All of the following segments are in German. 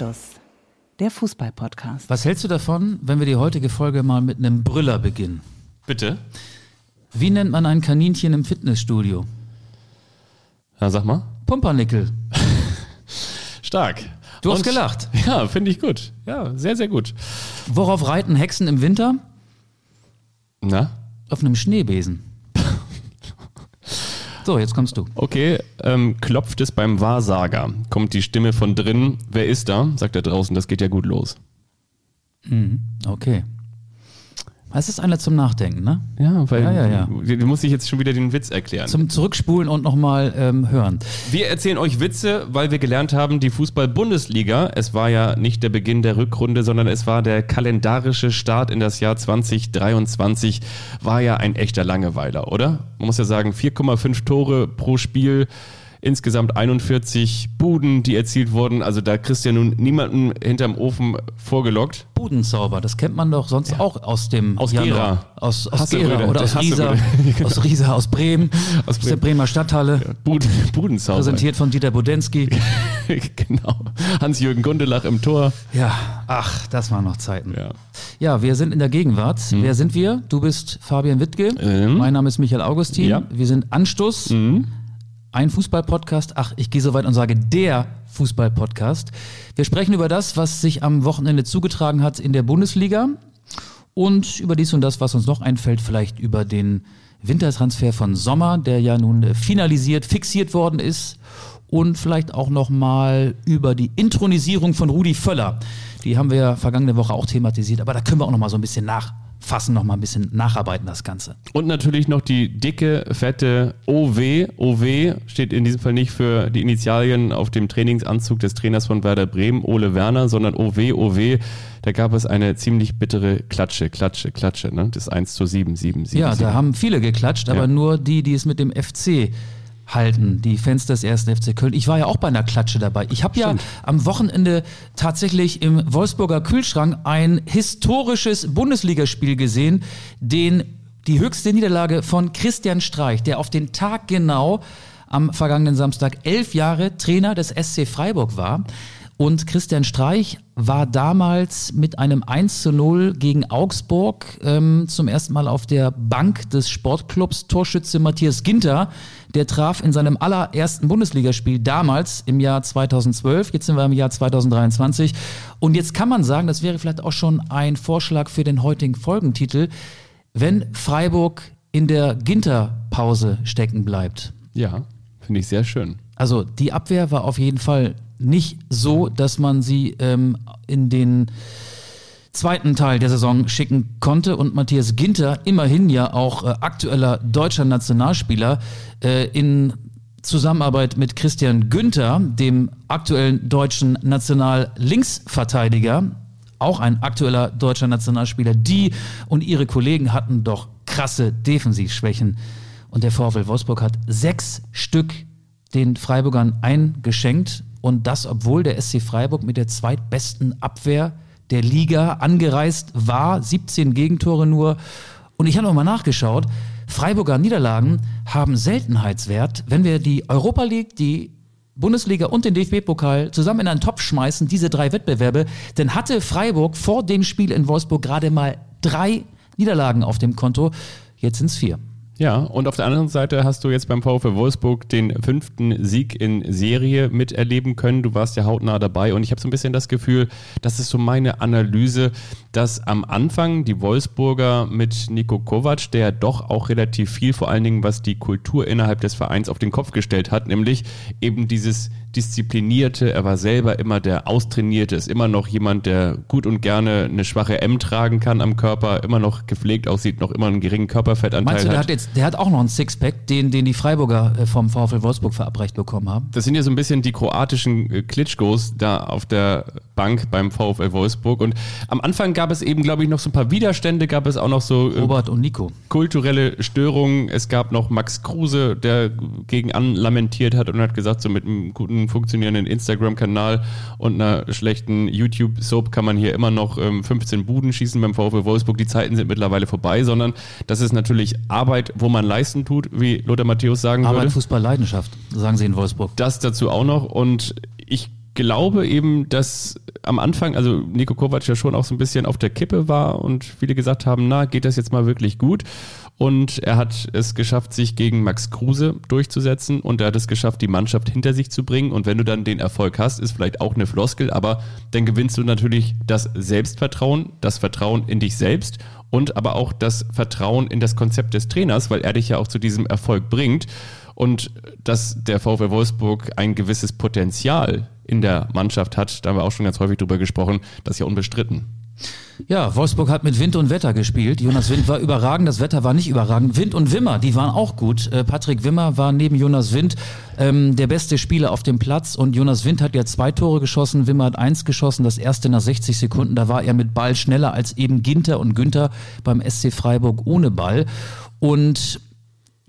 Anstoß, der Fußball-Podcast. Was hältst du davon, wenn wir die heutige Folge mal mit einem Brüller beginnen? Bitte? Wie nennt man ein Kaninchen im Fitnessstudio? Ja, sag mal. Pumpernickel. Stark. Du hast Und- gelacht. Ja, finde ich gut. Ja, sehr, sehr gut. Worauf reiten Hexen im Winter? Na? Auf einem Schneebesen. So, jetzt kommst du. Okay, ähm, klopft es beim Wahrsager. Kommt die Stimme von drinnen. Wer ist da? Sagt er draußen, das geht ja gut los. Okay. Es ist einer zum Nachdenken, ne? Ja, weil Ja, ja, ja. Du, musst dich jetzt schon wieder den Witz erklären. Zum Zurückspulen und nochmal ähm, hören. Wir erzählen euch Witze, weil wir gelernt haben, die Fußball-Bundesliga, es war ja nicht der Beginn der Rückrunde, sondern es war der kalendarische Start in das Jahr 2023, war ja ein echter Langeweiler, oder? Man muss ja sagen, 4,5 Tore pro Spiel, insgesamt 41 Buden, die erzielt wurden. Also da kriegst du ja nun niemanden hinterm Ofen vorgelockt. Budenzauber, das kennt man doch sonst auch aus dem Aus Januar. Gera. Aus, aus Gera oder der aus Riesa, aus Riesa, aus Bremen, aus, der Bremen. Bremer Stadthalle, Buden, Budenzauber. präsentiert von Dieter Budensky. genau. Hans-Jürgen Gundelach im Tor. Ja, ach, das waren noch Zeiten. Ja. Ja, wir sind in der Gegenwart. Wer sind wir? Du bist Fabian Wittke. Ähm. Mein Name ist Michael Augustin. Ja. Wir sind Anstoß, ein Fußball-Podcast. Ach, ich gehe so weit und sage der Fußball-Podcast. Wir sprechen über das, was sich am Wochenende zugetragen hat in der Bundesliga und über dies und das, was uns noch einfällt, vielleicht über den Wintertransfer von Sommer, der ja nun finalisiert, fixiert worden ist und vielleicht auch noch mal über die Intronisierung von Rudi Völler. Die haben wir ja vergangene Woche auch thematisiert, aber da können wir auch noch mal so ein bisschen nachfassen, noch mal ein bisschen nacharbeiten das Ganze. Und natürlich noch die dicke, fette OW. OW steht in diesem Fall nicht für die Initialien auf dem Trainingsanzug des Trainers von Werder Bremen, Ole Werner, sondern OW, OW. Da gab es eine ziemlich bittere Klatsche, Klatsche, Klatsche, ne? Das 1 zu 7, 7, 7. Ja, 7. da haben viele geklatscht, aber Ja. nur die, die es mit dem FC halten, die Fans des ersten FC Köln. Ich war ja auch bei einer Klatsche dabei. Ich habe ja am Wochenende tatsächlich im Wolfsburger Kühlschrank ein historisches Bundesligaspiel gesehen, den die höchste Niederlage von Christian Streich, der auf den Tag genau am vergangenen Samstag elf Jahre Trainer des SC Freiburg war. Und Christian Streich war damals mit einem 1 zu 0 gegen Augsburg ähm, zum ersten Mal auf der Bank des Sportclubs Torschütze Matthias Ginter. Der traf in seinem allerersten Bundesligaspiel damals im Jahr 2012. Jetzt sind wir im Jahr 2023. Und jetzt kann man sagen, das wäre vielleicht auch schon ein Vorschlag für den heutigen Folgentitel, wenn Freiburg in der Ginter-Pause stecken bleibt. ja, finde ich sehr schön. Also die Abwehr war auf jeden Fall nicht so, dass man sie ähm, in den zweiten Teil der Saison schicken konnte und Matthias Ginter, immerhin ja auch äh, aktueller deutscher Nationalspieler, äh, in Zusammenarbeit mit Christian Günther, dem aktuellen deutschen National-Linksverteidiger, auch ein aktueller deutscher Nationalspieler, die und ihre Kollegen hatten doch krasse Defensivschwächen. Und der VfL Wolfsburg hat sechs Stück den Freiburgern eingeschenkt. Und das, obwohl der SC Freiburg mit der zweitbesten Abwehr der Liga angereist war. 17 Gegentore nur. Und ich habe noch mal nachgeschaut. Freiburger Niederlagen haben Seltenheitswert. Wenn wir die Europa League, die Bundesliga und den DFB-Pokal zusammen in einen Topf schmeißen, diese drei Wettbewerbe, dann hatte Freiburg vor dem Spiel in Wolfsburg gerade mal drei Niederlagen auf dem Konto. Jetzt sind es vier. Ja, und auf der anderen Seite hast du jetzt beim VfL Wolfsburg den fünften Sieg in Serie miterleben können. Du warst ja hautnah dabei und ich habe so ein bisschen das Gefühl, das ist so meine Analyse, dass am Anfang die Wolfsburger mit Nico Kovac, der doch auch relativ viel, vor allen Dingen was die Kultur innerhalb des Vereins auf den Kopf gestellt hat, nämlich eben dieses disziplinierte, er war selber immer der austrainierte, ist immer noch jemand, der gut und gerne eine schwache M tragen kann am Körper, immer noch gepflegt aussieht, noch immer einen geringen Körperfettanteil Meinst du, der hat. hat jetzt, der hat auch noch einen Sixpack, den, den die Freiburger äh, vom VfL Wolfsburg verabreicht bekommen haben? Das sind ja so ein bisschen die kroatischen äh, Klitschkos da auf der Bank beim VfL Wolfsburg. Und am Anfang gab es eben, glaube ich, noch so ein paar Widerstände, gab es auch noch so äh, Robert und Nico. kulturelle Störungen. Es gab noch Max Kruse, der gegen an lamentiert hat und hat gesagt, so mit einem guten funktionierenden Instagram-Kanal und einer schlechten YouTube-Soap kann man hier immer noch ähm, 15 Buden schießen beim VfL Wolfsburg. Die Zeiten sind mittlerweile vorbei, sondern das ist natürlich Arbeit, wo man leisten tut, wie Lothar Matthäus sagen Arbeit, würde. Fußball, Leidenschaft, sagen sie in Wolfsburg. Das dazu auch noch und ich glaube eben, dass am Anfang, also Nico Kovac ja schon auch so ein bisschen auf der Kippe war und viele gesagt haben, na, geht das jetzt mal wirklich gut? Und er hat es geschafft, sich gegen Max Kruse durchzusetzen und er hat es geschafft, die Mannschaft hinter sich zu bringen. Und wenn du dann den Erfolg hast, ist vielleicht auch eine Floskel, aber dann gewinnst du natürlich das Selbstvertrauen, das Vertrauen in dich selbst und aber auch das Vertrauen in das Konzept des Trainers, weil er dich ja auch zu diesem Erfolg bringt. Und dass der VfL Wolfsburg ein gewisses Potenzial in der Mannschaft hat, da haben wir auch schon ganz häufig drüber gesprochen, das ist ja unbestritten. Ja, Wolfsburg hat mit Wind und Wetter gespielt. Jonas Wind war überragend, das Wetter war nicht überragend. Wind und Wimmer, die waren auch gut. Äh, Patrick Wimmer war neben Jonas Wind ähm, der beste Spieler auf dem Platz und Jonas Wind hat ja zwei Tore geschossen, Wimmer hat eins geschossen, das erste nach 60 Sekunden. Da war er mit Ball schneller als eben Ginter und Günther beim SC Freiburg ohne Ball. Und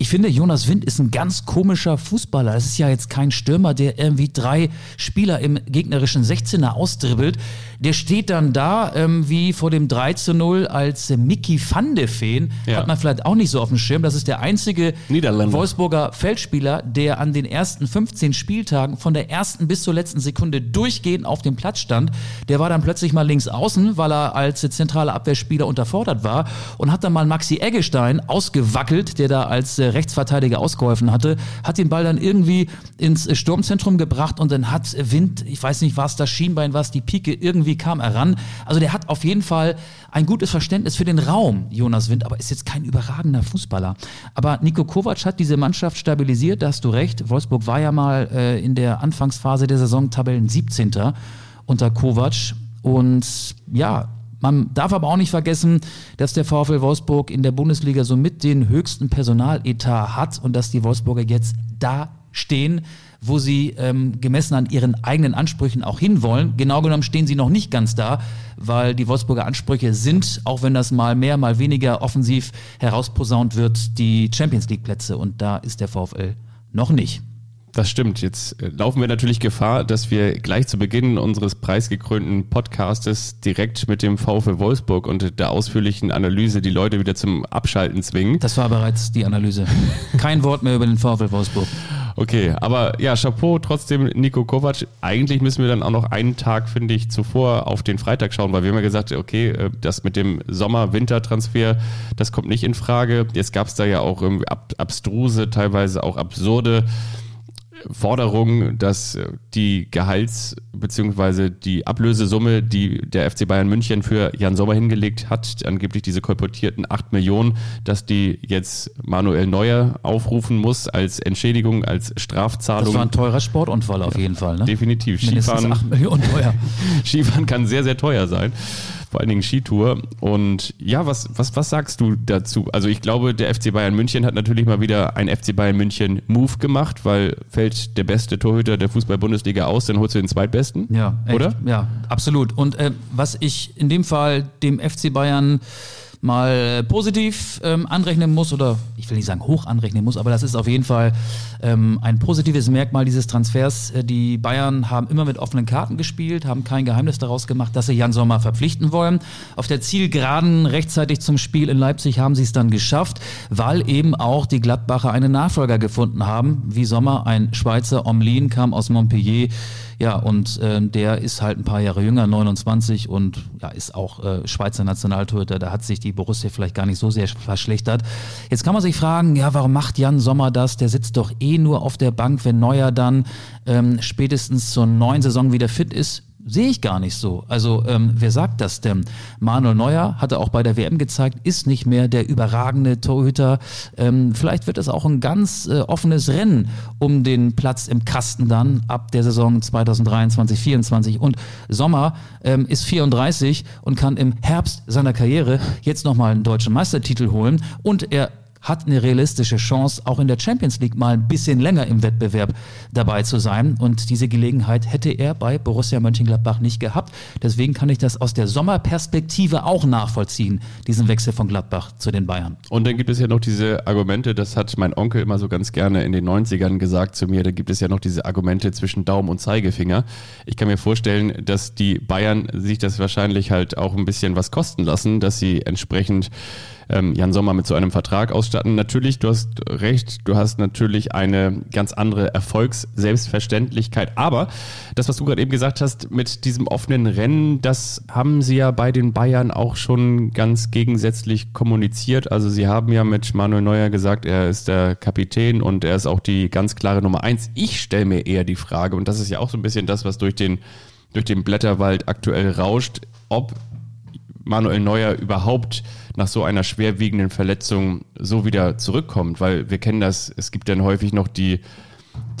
ich finde, Jonas Wind ist ein ganz komischer Fußballer. Das ist ja jetzt kein Stürmer, der irgendwie drei Spieler im gegnerischen 16er ausdribbelt. Der steht dann da ähm, wie vor dem 3 zu 0 als äh, Mickey van de Feen. Ja. Hat man vielleicht auch nicht so auf dem Schirm. Das ist der einzige Wolfsburger Feldspieler, der an den ersten 15 Spieltagen von der ersten bis zur letzten Sekunde durchgehend auf dem Platz stand. Der war dann plötzlich mal links außen, weil er als zentraler Abwehrspieler unterfordert war und hat dann mal Maxi Eggestein ausgewackelt, der da als äh, Rechtsverteidiger ausgeholfen hatte, hat den Ball dann irgendwie ins Sturmzentrum gebracht und dann hat Wind, ich weiß nicht, was das Schienbein, was die Pike irgendwie irgendwie kam er ran. Also der hat auf jeden Fall ein gutes Verständnis für den Raum, Jonas Wind, aber ist jetzt kein überragender Fußballer. Aber Nico Kovac hat diese Mannschaft stabilisiert, da hast du recht. Wolfsburg war ja mal äh, in der Anfangsphase der Saison Tabellen 17. unter Kovac. Und ja, man darf aber auch nicht vergessen, dass der VfL Wolfsburg in der Bundesliga somit den höchsten Personaletat hat und dass die Wolfsburger jetzt da stehen, wo sie ähm, gemessen an ihren eigenen Ansprüchen auch hinwollen. Genau genommen stehen sie noch nicht ganz da, weil die Wolfsburger Ansprüche sind, auch wenn das mal mehr, mal weniger offensiv herausposaunt wird, die Champions League Plätze und da ist der VfL noch nicht. Das stimmt. Jetzt äh, laufen wir natürlich Gefahr, dass wir gleich zu Beginn unseres preisgekrönten Podcastes direkt mit dem VfL Wolfsburg und der ausführlichen Analyse die Leute wieder zum Abschalten zwingen. Das war bereits die Analyse. Kein Wort mehr über den VfL Wolfsburg. Okay, aber ja, Chapeau trotzdem Nico Kovac. Eigentlich müssen wir dann auch noch einen Tag, finde ich, zuvor auf den Freitag schauen, weil wir haben ja gesagt, okay, äh, das mit dem Sommer-Winter-Transfer, das kommt nicht in Frage. Jetzt gab es da ja auch irgendwie abstruse, teilweise auch absurde Forderung, dass äh, die Gehalts- bzw. die Ablösesumme, die der FC Bayern München für Jan Sommer hingelegt hat, angeblich diese kolportierten 8 Millionen, dass die jetzt Manuel Neuer aufrufen muss als Entschädigung, als Strafzahlung. Das war ein teurer Sportunfall auf jeden Fall. Ne? Definitiv. Skifahren, 8 Millionen teuer. Skifahren kann sehr, sehr teuer sein vor allen Dingen Skitour. Und ja, was, was, was sagst du dazu? Also ich glaube, der FC Bayern München hat natürlich mal wieder ein FC Bayern München Move gemacht, weil fällt der beste Torhüter der Fußball-Bundesliga aus, dann holst du den zweitbesten. Ja, echt. oder? Ja, absolut. Und äh, was ich in dem Fall dem FC Bayern mal positiv ähm, anrechnen muss oder ich will nicht sagen hoch anrechnen muss, aber das ist auf jeden Fall ähm, ein positives Merkmal dieses Transfers. Äh, die Bayern haben immer mit offenen Karten gespielt, haben kein Geheimnis daraus gemacht, dass sie Jan Sommer verpflichten wollen. Auf der Zielgeraden rechtzeitig zum Spiel in Leipzig haben sie es dann geschafft, weil eben auch die Gladbacher einen Nachfolger gefunden haben. Wie Sommer, ein Schweizer Omlin kam aus Montpellier ja, und äh, der ist halt ein paar Jahre jünger, 29 und ja, ist auch äh, Schweizer Nationaltorhüter. Da hat sich die Borussia vielleicht gar nicht so sehr verschlechtert. Jetzt kann man sich fragen, ja, warum macht Jan Sommer das? Der sitzt doch eh nur auf der Bank, wenn Neuer dann ähm, spätestens zur neuen Saison wieder fit ist sehe ich gar nicht so. Also ähm, wer sagt das denn? Manuel Neuer hatte auch bei der WM gezeigt, ist nicht mehr der überragende Torhüter. Ähm, vielleicht wird es auch ein ganz äh, offenes Rennen um den Platz im Kasten dann ab der Saison 2023, 2024. Und Sommer ähm, ist 34 und kann im Herbst seiner Karriere jetzt nochmal einen deutschen Meistertitel holen. Und er hat eine realistische Chance, auch in der Champions League mal ein bisschen länger im Wettbewerb dabei zu sein. Und diese Gelegenheit hätte er bei Borussia Mönchengladbach nicht gehabt. Deswegen kann ich das aus der Sommerperspektive auch nachvollziehen, diesen Wechsel von Gladbach zu den Bayern. Und dann gibt es ja noch diese Argumente, das hat mein Onkel immer so ganz gerne in den 90ern gesagt zu mir, da gibt es ja noch diese Argumente zwischen Daumen und Zeigefinger. Ich kann mir vorstellen, dass die Bayern sich das wahrscheinlich halt auch ein bisschen was kosten lassen, dass sie entsprechend ähm, Jan Sommer mit so einem Vertrag ausstatten. Natürlich, du hast recht, du hast natürlich eine ganz andere Erfolgsselbstverständlichkeit. Aber das, was du gerade eben gesagt hast, mit diesem offenen Rennen, das haben sie ja bei den Bayern auch schon ganz gegensätzlich kommuniziert. Also sie haben ja mit Manuel Neuer gesagt, er ist der Kapitän und er ist auch die ganz klare Nummer eins. Ich stelle mir eher die Frage, und das ist ja auch so ein bisschen das, was durch den, durch den Blätterwald aktuell rauscht, ob Manuel Neuer überhaupt nach so einer schwerwiegenden Verletzung so wieder zurückkommt, weil wir kennen das, es gibt dann häufig noch die,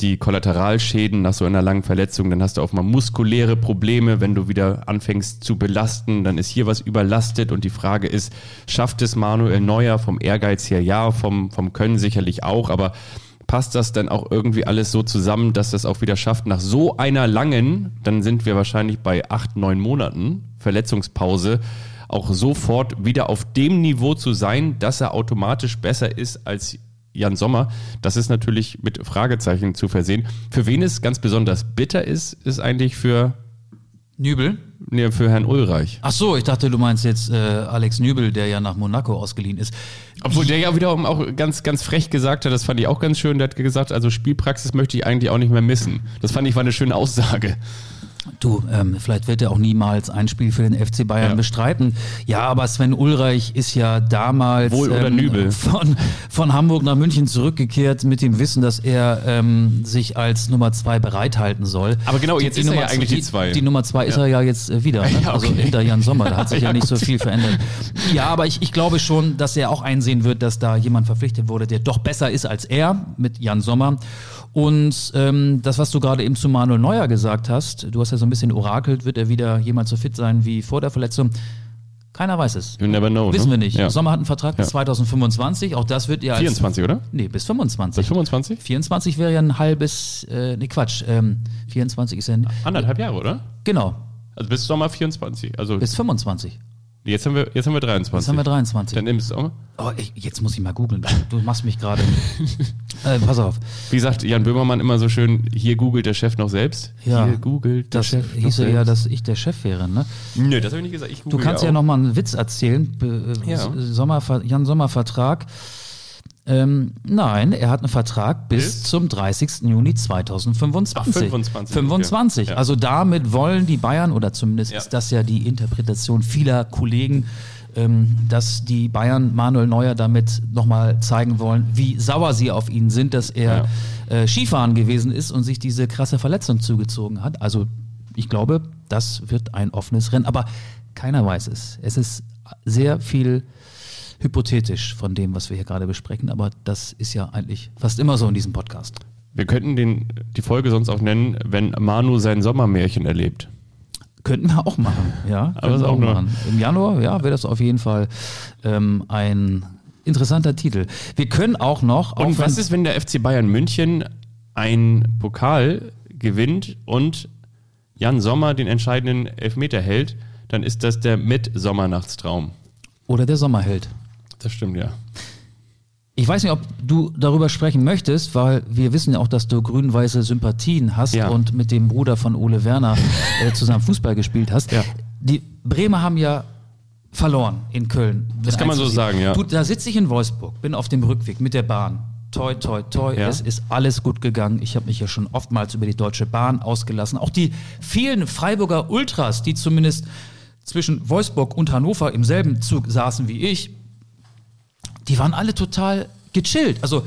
die Kollateralschäden nach so einer langen Verletzung, dann hast du auch mal muskuläre Probleme, wenn du wieder anfängst zu belasten, dann ist hier was überlastet und die Frage ist, schafft es Manuel Neuer vom Ehrgeiz her? Ja, vom, vom Können sicherlich auch, aber passt das dann auch irgendwie alles so zusammen, dass das auch wieder schafft, nach so einer langen, dann sind wir wahrscheinlich bei acht, neun Monaten Verletzungspause, auch sofort wieder auf dem Niveau zu sein, dass er automatisch besser ist als Jan Sommer. Das ist natürlich mit Fragezeichen zu versehen. Für wen es ganz besonders bitter ist, ist eigentlich für Nübel? Nee, für Herrn Ulreich. Ach so, ich dachte, du meinst jetzt äh, Alex Nübel, der ja nach Monaco ausgeliehen ist. Obwohl der ja wiederum auch ganz, ganz frech gesagt hat, das fand ich auch ganz schön, der hat gesagt, also Spielpraxis möchte ich eigentlich auch nicht mehr missen. Das fand ich war eine schöne Aussage. Du, ähm, vielleicht wird er auch niemals ein Spiel für den FC Bayern Ja. bestreiten. Ja, aber Sven Ulreich ist ja damals Wohl oder Nübel. Von, von Hamburg nach München zurückgekehrt mit dem Wissen, dass er ähm, sich als Nummer zwei bereithalten soll. Aber genau, jetzt ist er ja eigentlich die zwei. Die Nummer zwei ist er ja jetzt äh, wieder. Ne? Ja, okay. Also hinter Jan Sommer, da hat sich ja, Ja, nicht so viel verändert. Ja, aber ich, ich glaube schon, dass er auch einsehen wird, dass da jemand verpflichtet wurde, der doch besser ist als er mit Jan Sommer. Und ähm, das, was du gerade eben zu Manuel Neuer gesagt hast, du hast ja so ein bisschen orakelt, wird er wieder jemals so fit sein wie vor der Verletzung? Keiner weiß es. You never know. Wissen ne? wir nicht. Ja. Sommer hat einen Vertrag bis Ja. 2025. Auch das wird ja als 24, oder? Nee, bis 25. Bis 25? 24 wäre ja ein halbes, äh, nee Quatsch, ähm, 24 ist ja, ein- Anderthalb Jahre, oder? genau, Also bis Sommer 24. Also bis 25. jetzt haben wir jetzt haben wir 23. Jetzt haben wir 23. Dann nimmst du auch. Oh, ich, jetzt muss ich mal googeln. Du machst mich gerade. äh, pass auf. Wie sagt Jan Böhmermann immer so schön, hier googelt der Chef noch selbst. Ja, hier googelt der Das Chef noch hieße ja, dass ich der Chef wäre. Ne? Nö, das habe ich nicht gesagt. Ich Du kannst ja auch. noch mal einen Witz erzählen. Be äh, Ja. Sommer, Jan Sommer Vertrag. Ähm, nein, er hat einen Vertrag bis, Bis? zum 30. Juni 2025. Ach, 25, 25. okay. Ja. Also damit wollen die Bayern, oder zumindest Ja. ist das ja die Interpretation vieler Kollegen, ähm, dass die Bayern Manuel Neuer damit nochmal zeigen wollen, wie sauer sie auf ihn sind, dass er äh, Skifahren gewesen ist und sich diese krasse Verletzung zugezogen hat. Also ich glaube, das wird ein offenes Rennen. Aber keiner weiß es. Es ist sehr viel hypothetisch von dem, was wir hier gerade besprechen, aber das ist ja eigentlich fast immer so in diesem Podcast. Wir könnten den, die Folge sonst auch nennen, wenn Manu sein Sommermärchen erlebt. Könnten wir auch machen, ja. Aber wir auch machen. Im Januar, ja, wäre das auf jeden Fall ähm, ein interessanter Titel. Wir können auch noch. Und auch was ist, wenn der FC Bayern München ein Pokal gewinnt und Jan Sommer den entscheidenden Elfmeter hält? Dann ist das der Mit-Sommernachtstraum. Oder der Sommerheld. Das stimmt, ja. Ich weiß nicht, ob du darüber sprechen möchtest, weil wir wissen ja auch, dass du grün-weiße Sympathien hast Ja. und mit dem Bruder von Ole Werner äh, zusammen Fußball gespielt hast. Ja. Die Bremer haben ja verloren in Köln. Das kann man so sagen, ja. Du, da sitze ich in Wolfsburg, bin auf dem Rückweg mit der Bahn. Toi, toi, toi, Ja. es ist alles gut gegangen. Ich habe mich ja schon oftmals über die Deutsche Bahn ausgelassen. Auch die vielen Freiburger Ultras, die zumindest zwischen Wolfsburg und Hannover im selben Zug saßen wie ich, die waren alle total gechillt. Also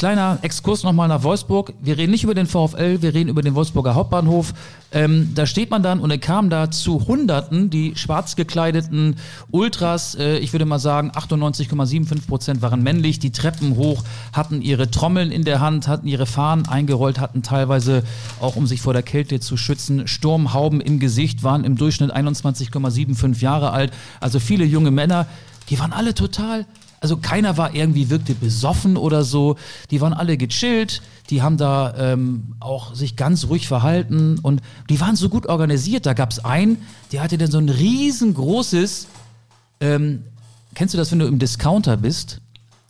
kleiner Exkurs nochmal nach Wolfsburg. Wir reden nicht über den VfL, wir reden über den Wolfsburger Hauptbahnhof. Ähm, da steht man dann und er kam da zu Hunderten, die schwarz gekleideten Ultras, äh, ich würde mal sagen 98,75 Prozent waren männlich, die Treppen hoch, hatten ihre Trommeln in der Hand, hatten ihre Fahnen eingerollt, hatten teilweise auch, um sich vor der Kälte zu schützen, Sturmhauben im Gesicht, waren im Durchschnitt 21,75 Jahre alt. Also viele junge Männer, die waren alle total also keiner war irgendwie, wirkte besoffen oder so. Die waren alle gechillt, die haben da ähm, auch sich ganz ruhig verhalten und die waren so gut organisiert. Da gab es einen, der hatte dann so ein riesengroßes, ähm, kennst du das, wenn du im Discounter bist?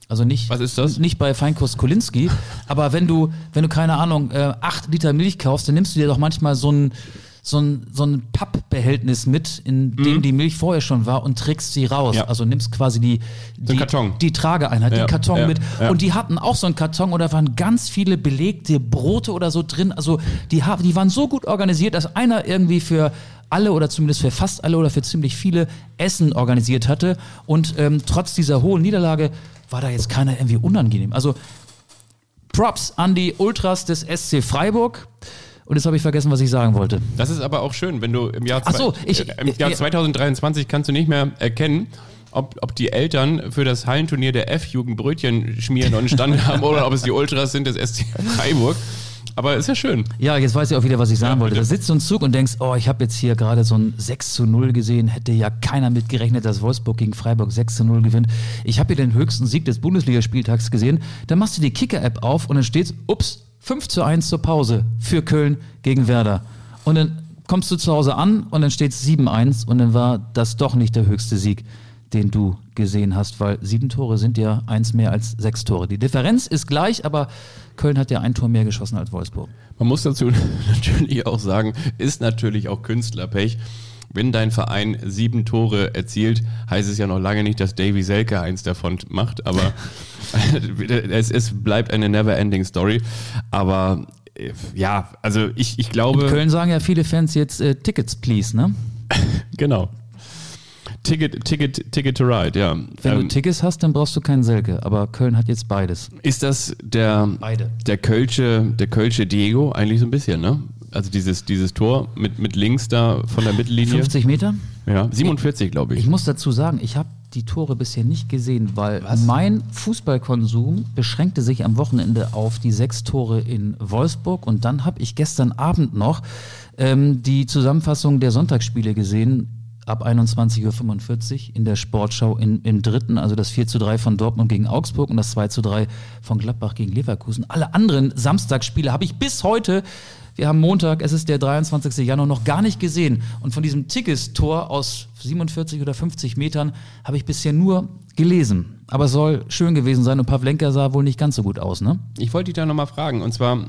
Also nicht, Was ist das? nicht bei Feinkost Kolinski, aber wenn du, wenn du keine Ahnung, äh, acht Liter Milch kaufst, dann nimmst du dir doch manchmal so ein so ein, so ein Pappbehältnis mit, in dem die Milch vorher schon war und trägst sie raus. Mhm. Ja. Also nimmst quasi die, die, Karton. die Trageeinheit, Ja, den Karton ja, mit. Und die hatten auch so einen Karton und da waren ganz viele belegte Brote oder so drin. Also die, haben, die waren so gut organisiert, dass einer irgendwie für alle oder zumindest für fast alle oder für ziemlich viele Essen organisiert hatte. Und ähm, trotz dieser hohen Niederlage war da jetzt keiner irgendwie unangenehm. Also Props an die Ultras des SC Freiburg. Und jetzt habe ich vergessen, was ich sagen wollte. Das ist aber auch schön, wenn du im Jahr, Ach so, zwei- ich- äh, im Jahr ja. 2023 kannst du nicht mehr erkennen, ob, ob die Eltern für das Hallenturnier der F-Jugend Brötchen schmieren und Stand haben oder ob es die Ultras sind des SC Freiburg. Aber ist ja schön. Ja, jetzt weiß ich auch wieder, was ich sagen wollte. Da sitzt du im Zug und denkst, oh, ich habe jetzt hier gerade so ein 6 zu 0 gesehen. Hätte ja keiner mitgerechnet, dass Wolfsburg gegen Freiburg 6 zu 0 gewinnt. Ich habe hier den höchsten Sieg des Bundesligaspieltags gesehen. Dann machst du die Kicker-App auf und dann steht, ups, 5 zu 1 zur Pause für Köln gegen Werder. Und dann kommst du zu Hause an und dann steht 7-1 und dann war das doch nicht der höchste Sieg, den du gesehen hast, weil sieben Tore sind ja eins mehr als sechs Tore. Die Differenz ist gleich, aber Köln hat ja ein Tor mehr geschossen als Wolfsburg. Man muss dazu natürlich auch sagen, ist natürlich auch Künstlerpech. Wenn dein Verein sieben Tore erzielt, heißt es ja noch lange nicht, dass Davy Selke eins davon macht, aber es, es bleibt eine never-ending Story. Aber äh, ja, also ich, ich glaube. In Köln sagen ja viele Fans jetzt äh, Tickets, please, ne? Genau. Ticket, Ticket, Ticket to Ride, ja. Wenn du Ähm, Tickets hast, dann brauchst du keinen Selke. Aber Köln hat jetzt beides. ist das der, Beide. der Kölsche, der Kölsche Diego eigentlich so ein bisschen, ne? Also dieses, dieses Tor mit, mit links da von der Mittellinie. 50 Meter? Ja, 47, glaube ich. Ich muss dazu sagen, ich habe die Tore bisher nicht gesehen, weil mein Fußballkonsum beschränkte sich am Wochenende auf die sechs Tore in Wolfsburg und dann habe ich gestern Abend noch ähm, die Zusammenfassung der Sonntagsspiele gesehen ab 21.45 Uhr in der Sportschau in, im dritten, also das 4 zu 3 von Dortmund gegen Augsburg und das 2 zu 3 von Gladbach gegen Leverkusen. Alle anderen Samstagsspiele habe ich bis heute wir haben Montag, es ist der 23. Januar, noch gar nicht gesehen. Und von diesem Tickets-Tor aus 47 oder 50 Metern habe ich bisher nur gelesen. Aber es soll schön gewesen sein und Pavlenka sah wohl nicht ganz so gut aus, ne? Ich wollte dich da nochmal fragen. Und zwar, äh,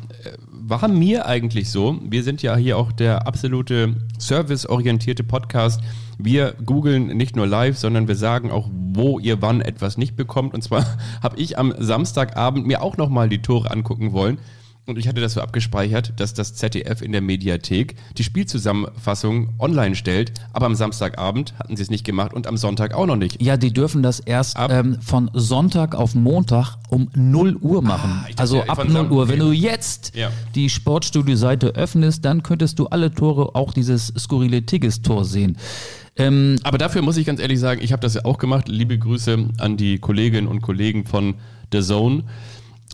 war mir eigentlich so, wir sind ja hier auch der absolute serviceorientierte Podcast. Wir googeln nicht nur live, sondern wir sagen auch, wo ihr wann etwas nicht bekommt. Und zwar habe ich am Samstagabend mir auch nochmal die Tore angucken wollen. Und ich hatte das so abgespeichert, dass das ZDF in der Mediathek die Spielzusammenfassung online stellt. Aber am Samstagabend hatten sie es nicht gemacht und am Sonntag auch noch nicht. Ja, die dürfen das erst Ab- ähm, von Sonntag auf Montag um 0 Uhr machen. Ah, dachte, also ja, ab von 0 Sam- Uhr. Wenn du jetzt Ja. die Sportstudio-Seite öffnest, dann könntest du alle Tore, auch dieses skurrile Tigges-Tor sehen. Ähm, Aber dafür muss ich ganz ehrlich sagen, ich habe das ja auch gemacht. Liebe Grüße an die Kolleginnen und Kollegen von The Zone.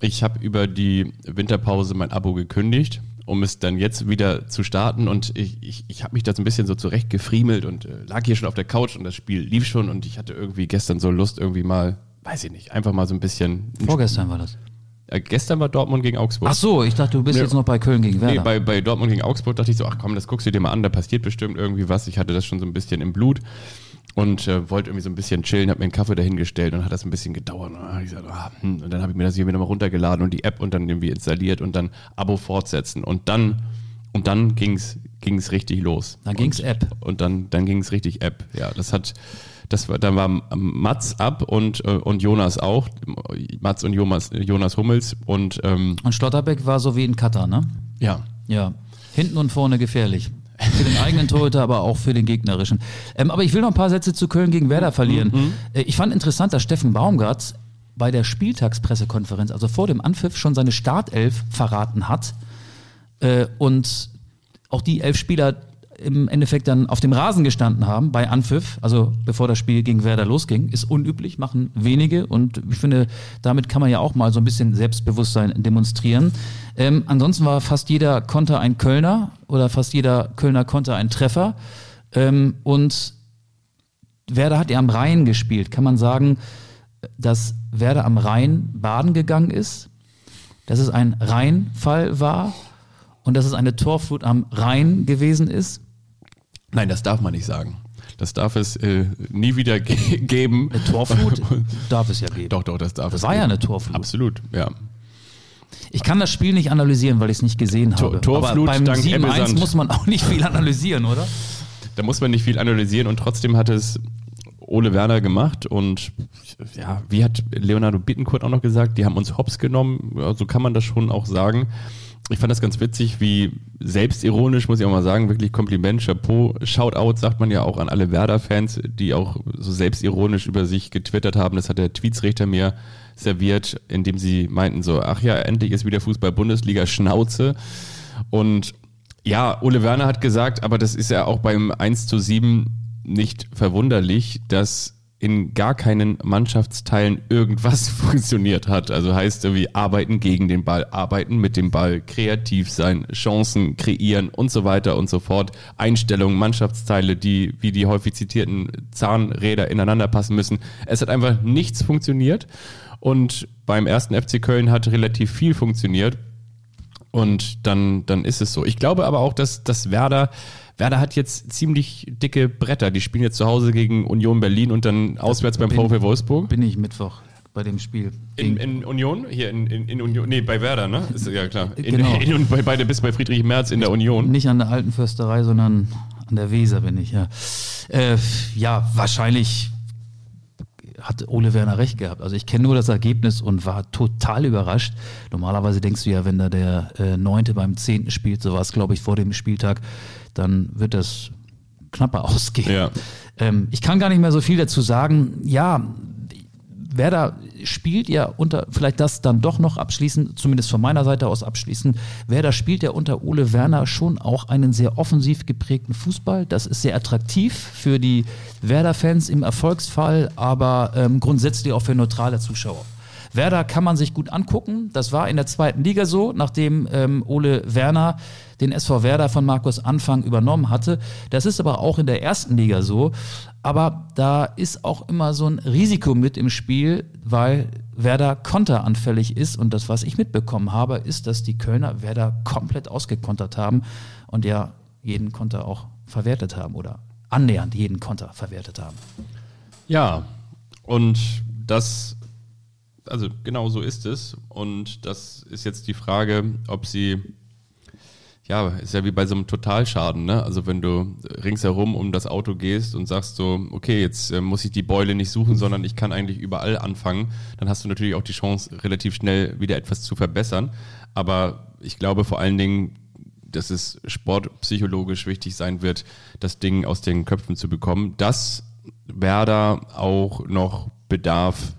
Ich habe über die Winterpause mein Abo gekündigt, um es dann jetzt wieder zu starten. Und ich, ich, ich habe mich da so ein bisschen so zurechtgefriemelt und äh, lag hier schon auf der Couch und das Spiel lief schon. Und ich hatte irgendwie gestern so Lust, irgendwie mal, weiß ich nicht, einfach mal so ein bisschen. vorgestern war das. Äh, gestern war Dortmund gegen Augsburg. Ach so, ich dachte, du bist Ja. jetzt noch bei Köln gegen Werder. Nee, bei, bei Dortmund gegen Augsburg dachte ich so, ach komm, das guckst du dir mal an, da passiert bestimmt irgendwie was. Ich hatte das schon so ein bisschen im Blut und äh, wollte irgendwie so ein bisschen chillen, habe mir einen Kaffee dahingestellt und hat das ein bisschen gedauert. Und dann habe ich gesagt, ah, hm. und dann habe ich mir das hier wieder mal runtergeladen und die App und dann irgendwie installiert und dann Abo fortsetzen. Und dann, und dann ging's ging's richtig los. Dann ging's und, App. Und dann, dann ging's richtig App. Ja, das hat, das war, dann war Mats ab und, äh, und Jonas auch. Mats und Jonas, Jonas Hummels und ähm, Und Schlotterbeck war so wie in Katar, ne? ja, Ja. Hinten und vorne gefährlich. Für den eigenen Torhüter, aber auch für den gegnerischen. Ähm, aber ich will noch ein paar Sätze zu Köln gegen Werder verlieren. Äh, ich fand interessant, dass Steffen Baumgart bei der Spieltagspressekonferenz, also vor dem Anpfiff, schon seine Startelf verraten hat. Äh, und auch die elf Spieler im Endeffekt dann auf dem Rasen gestanden haben bei Anpfiff, also bevor das Spiel gegen Werder losging, ist unüblich, machen wenige und ich finde, damit kann man ja auch mal so ein bisschen Selbstbewusstsein demonstrieren. Ähm, ansonsten war fast jeder Konter ein Kölner oder fast jeder Kölner Konter ein Treffer ähm, und Werder hat ja am Rhein gespielt. Kann man sagen, dass Werder am Rhein baden gegangen ist, dass es ein Rheinfall war und dass es eine Torflut am Rhein gewesen ist? Nein, das darf man nicht sagen. Das darf es äh, nie wieder ge geben. Eine Torflut darf es ja geben. Doch, doch, das darf Das es war ja geben. eine Torflut. Absolut, ja. Ich kann das Spiel nicht analysieren, weil ich es nicht gesehen Tor- habe. Torflut Aber beim dank 7-1 Ebbesand. muss man auch nicht viel analysieren, oder? Da muss man nicht viel analysieren und trotzdem hat es Ole Werner gemacht und ja, wie hat Leonardo Bittencourt auch noch gesagt, die haben uns hops genommen, ja, so kann man das schon auch sagen. Ich fand das ganz witzig, wie selbstironisch, muss ich auch mal sagen, wirklich Kompliment, Chapeau, Shoutout sagt man ja auch an alle Werder-Fans, die auch so selbstironisch über sich getwittert haben. Das hat der Tweetsrichter mir serviert, indem sie meinten so, ach ja, endlich ist wieder Fußball-Bundesliga Schnauze. Und ja, Ole Werner hat gesagt, aber das ist ja auch beim 1 zu 7 nicht verwunderlich, dass in gar keinen Mannschaftsteilen irgendwas funktioniert hat. Also heißt irgendwie arbeiten gegen den Ball, arbeiten mit dem Ball, kreativ sein, Chancen kreieren und so weiter und so fort. Einstellungen, Mannschaftsteile, die wie die häufig zitierten Zahnräder ineinander passen müssen. Es hat einfach nichts funktioniert. Und beim ersten FC Köln hat relativ viel funktioniert. Und dann, dann ist es so. Ich glaube aber auch, dass, dass Werder, Werder hat jetzt ziemlich dicke Bretter. Die spielen jetzt zu Hause gegen Union Berlin und dann auswärts beim VfL Wolfsburg. Bin ich Mittwoch bei dem Spiel. In, in Union? Hier in, in, in Union? Nee, bei Werder, ne? Ist ja klar. In, Genau. in, bei, bei, bis bei Friedrich Merz in der Union. Nicht an der alten Fürsterei, sondern an der Weser bin ich, ja. Äh, ja, wahrscheinlich hat Ole Werner recht gehabt. Also ich kenne nur das Ergebnis und war total überrascht. Normalerweise denkst du ja, wenn da der äh, Neunte beim Zehnten spielt, so war es, glaube ich, vor dem Spieltag, dann wird das knapper ausgehen. Ja. Ähm, ich kann gar nicht mehr so viel dazu sagen. Ja, Werder spielt ja unter, vielleicht das dann doch noch abschließend, zumindest von meiner Seite aus abschließend, Werder spielt ja unter Ole Werner schon auch einen sehr offensiv geprägten Fußball. Das ist sehr attraktiv für die Werder-Fans im Erfolgsfall, aber ähm, grundsätzlich auch für neutrale Zuschauer. Werder kann man sich gut angucken. Das war in der zweiten Liga so, nachdem ähm, Ole Werner den SV Werder von Markus Anfang übernommen hatte. Das ist aber auch in der ersten Liga so. Aber da ist auch immer so ein Risiko mit im Spiel, weil Werder konteranfällig ist. Und das, was ich mitbekommen habe, ist, dass die Kölner Werder komplett ausgekontert haben und ja jeden Konter auch verwertet haben oder annähernd jeden Konter verwertet haben. Ja, und das, also genau so ist es. Und das ist jetzt die Frage, ob sie, ja, ist ja wie bei so einem Totalschaden, ne? Also wenn du ringsherum um das Auto gehst und sagst so, okay, jetzt äh, muss ich die Beule nicht suchen, sondern ich kann eigentlich überall anfangen, dann hast du natürlich auch die Chance, relativ schnell wieder etwas zu verbessern. Aber ich glaube vor allen Dingen, dass es sportpsychologisch wichtig sein wird, das Ding aus den Köpfen zu bekommen, dass Werder auch noch Bedarf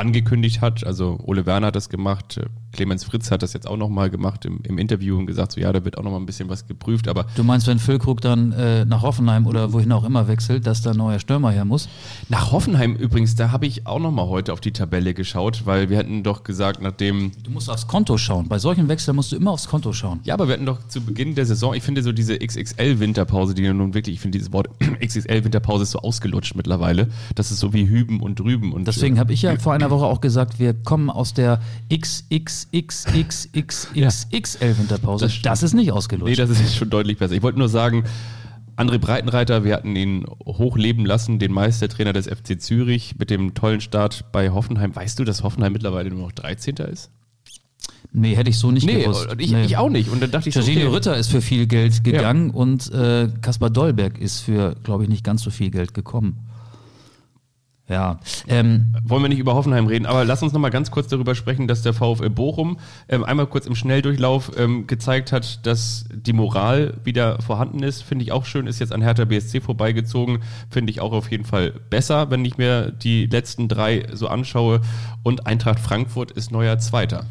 angekündigt hat. Also Ole Werner hat das gemacht, äh, Clemens Fritz hat das jetzt auch nochmal gemacht im, im Interview und gesagt, so ja, da wird auch nochmal ein bisschen was geprüft, aber Du meinst, wenn Füllkrug dann äh, nach Hoffenheim oder wohin auch immer wechselt, dass da ein neuer Stürmer her muss? nach Hoffenheim übrigens, da habe ich auch nochmal heute auf die Tabelle geschaut, weil wir hatten doch gesagt, nachdem Du musst aufs Konto schauen. Bei solchen Wechseln musst du immer aufs Konto schauen. Ja, aber wir hatten doch zu Beginn der Saison, ich finde so diese XXL-Winterpause, die nun wirklich, ich finde dieses Wort XXL-Winterpause ist so ausgelutscht mittlerweile. Das ist so wie Hüben und Drüben. Und Deswegen habe ich ja vor einer Woche auch gesagt, wir kommen aus der XXXXXXXL Winterpause. Das Das, ist nicht Nee, ausgelutscht. das ist schon deutlich besser. Ich wollte nur sagen, André Breitenreiter, wir hatten ihn hochleben lassen, den Meistertrainer des FC Zürich mit dem tollen Start bei Hoffenheim. Weißt du, dass Hoffenheim mittlerweile nur noch 13. ist? nee, hätte ich so nicht gewusst. und ich, nee. ich auch nicht. Und dann dachte ich Jorginho okay, Ritter ist für viel Geld gegangen und äh, Kaspar Dolberg ist für, glaube ich, nicht ganz so viel Geld gekommen. Ja, ähm, wollen wir nicht über Hoffenheim reden, aber lass uns noch mal ganz kurz darüber sprechen, dass der VfL Bochum ähm, einmal kurz im Schnelldurchlauf ähm, gezeigt hat, dass die Moral wieder vorhanden ist. Finde ich auch schön, ist jetzt an Hertha BSC vorbeigezogen. Finde ich auch auf jeden Fall besser, wenn ich mir die letzten drei so anschaue. Und Eintracht Frankfurt ist neuer Zweiter.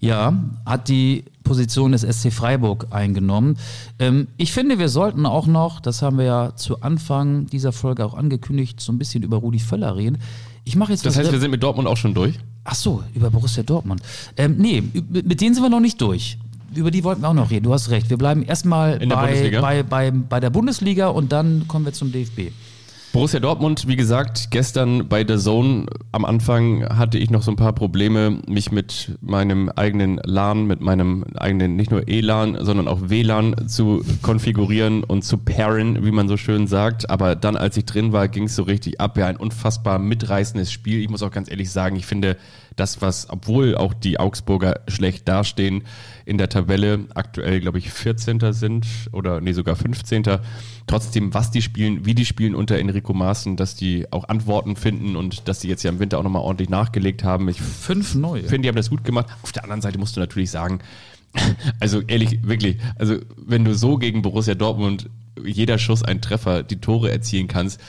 Ja, hat die Position des SC Freiburg eingenommen. Ähm, ich finde, wir sollten auch noch, das haben wir ja zu Anfang dieser Folge auch angekündigt, so ein bisschen über Rudi Völler reden. Ich mache jetzt Das heißt, wir sind mit Dortmund auch schon durch. Ach so, über Borussia Dortmund. Ähm, nee, mit denen sind wir noch nicht durch. Über die wollten wir auch noch reden. Du hast recht. Wir bleiben erstmal bei, bei, bei, bei der Bundesliga und dann kommen wir zum DFB. Borussia Dortmund, wie gesagt, gestern bei der Zone am Anfang hatte ich noch so ein paar Probleme, mich mit meinem eigenen LAN, mit meinem eigenen nicht nur ELAN, sondern auch WLAN zu konfigurieren und zu pairen, wie man so schön sagt. Aber dann, als ich drin war, ging es so richtig ab. Ja, ein unfassbar mitreißendes Spiel. Ich muss auch ganz ehrlich sagen, ich finde das, was, obwohl auch die Augsburger schlecht dastehen, in der Tabelle aktuell, glaube ich, 14. sind oder nee, sogar 15. Trotzdem, was die spielen, wie die spielen unter Enrico Maaßen, dass die auch Antworten finden und dass die jetzt ja im Winter auch nochmal ordentlich nachgelegt haben. Ich Fünf neue. finde, die haben das gut gemacht. Auf der anderen Seite musst du natürlich sagen, also ehrlich, wirklich, also wenn du so gegen Borussia Dortmund jeder Schuss einen Treffer, die Tore erzielen kannst,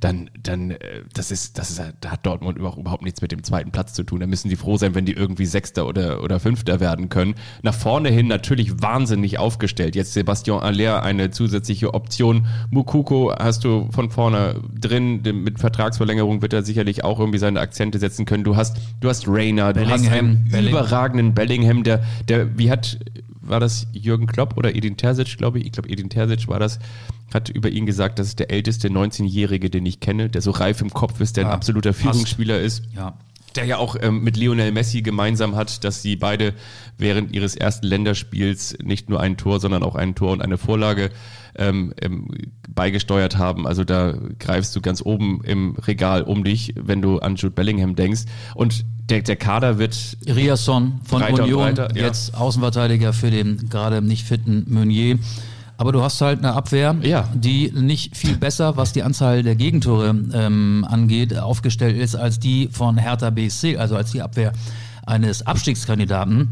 dann, dann, äh, das ist, das ist, da hat Dortmund überhaupt, nichts mit dem zweiten Platz zu tun. Da müssen die froh sein, wenn die irgendwie Sechster oder, oder Fünfter werden können. Nach vorne hin natürlich wahnsinnig aufgestellt. Jetzt Sebastian Aller eine zusätzliche Option. Mukuko hast du von vorne drin. Mit Vertragsverlängerung wird er sicherlich auch irgendwie seine Akzente setzen können. Du hast, du hast Rainer, du hast einen Bellingham. überragenden Bellingham, der, der, wie hat, war das Jürgen Klopp oder Edin Terzic, glaube ich? Ich glaube, Edin Terzic war das, hat über ihn gesagt, das ist der älteste 19-Jährige, den ich kenne, der so reif im Kopf ist, der ein Ja, absoluter passt. Führungsspieler ist. Ja. Der ja auch ähm, mit Lionel Messi gemeinsam hat, dass sie beide während ihres ersten Länderspiels nicht nur ein Tor, sondern auch ein Tor und eine Vorlage ähm, ähm, beigesteuert haben. Also da greifst du ganz oben im Regal um dich, wenn du an Jude Bellingham denkst. Und der, der Kader wird Riasson von Breiter Union, breiter, ja. jetzt Außenverteidiger für den gerade nicht fitten Meunier. Aber du hast halt eine Abwehr, Ja. die nicht viel besser, was die Anzahl der Gegentore ähm, angeht, aufgestellt ist als die von Hertha BSC, also als die Abwehr eines Abstiegskandidaten.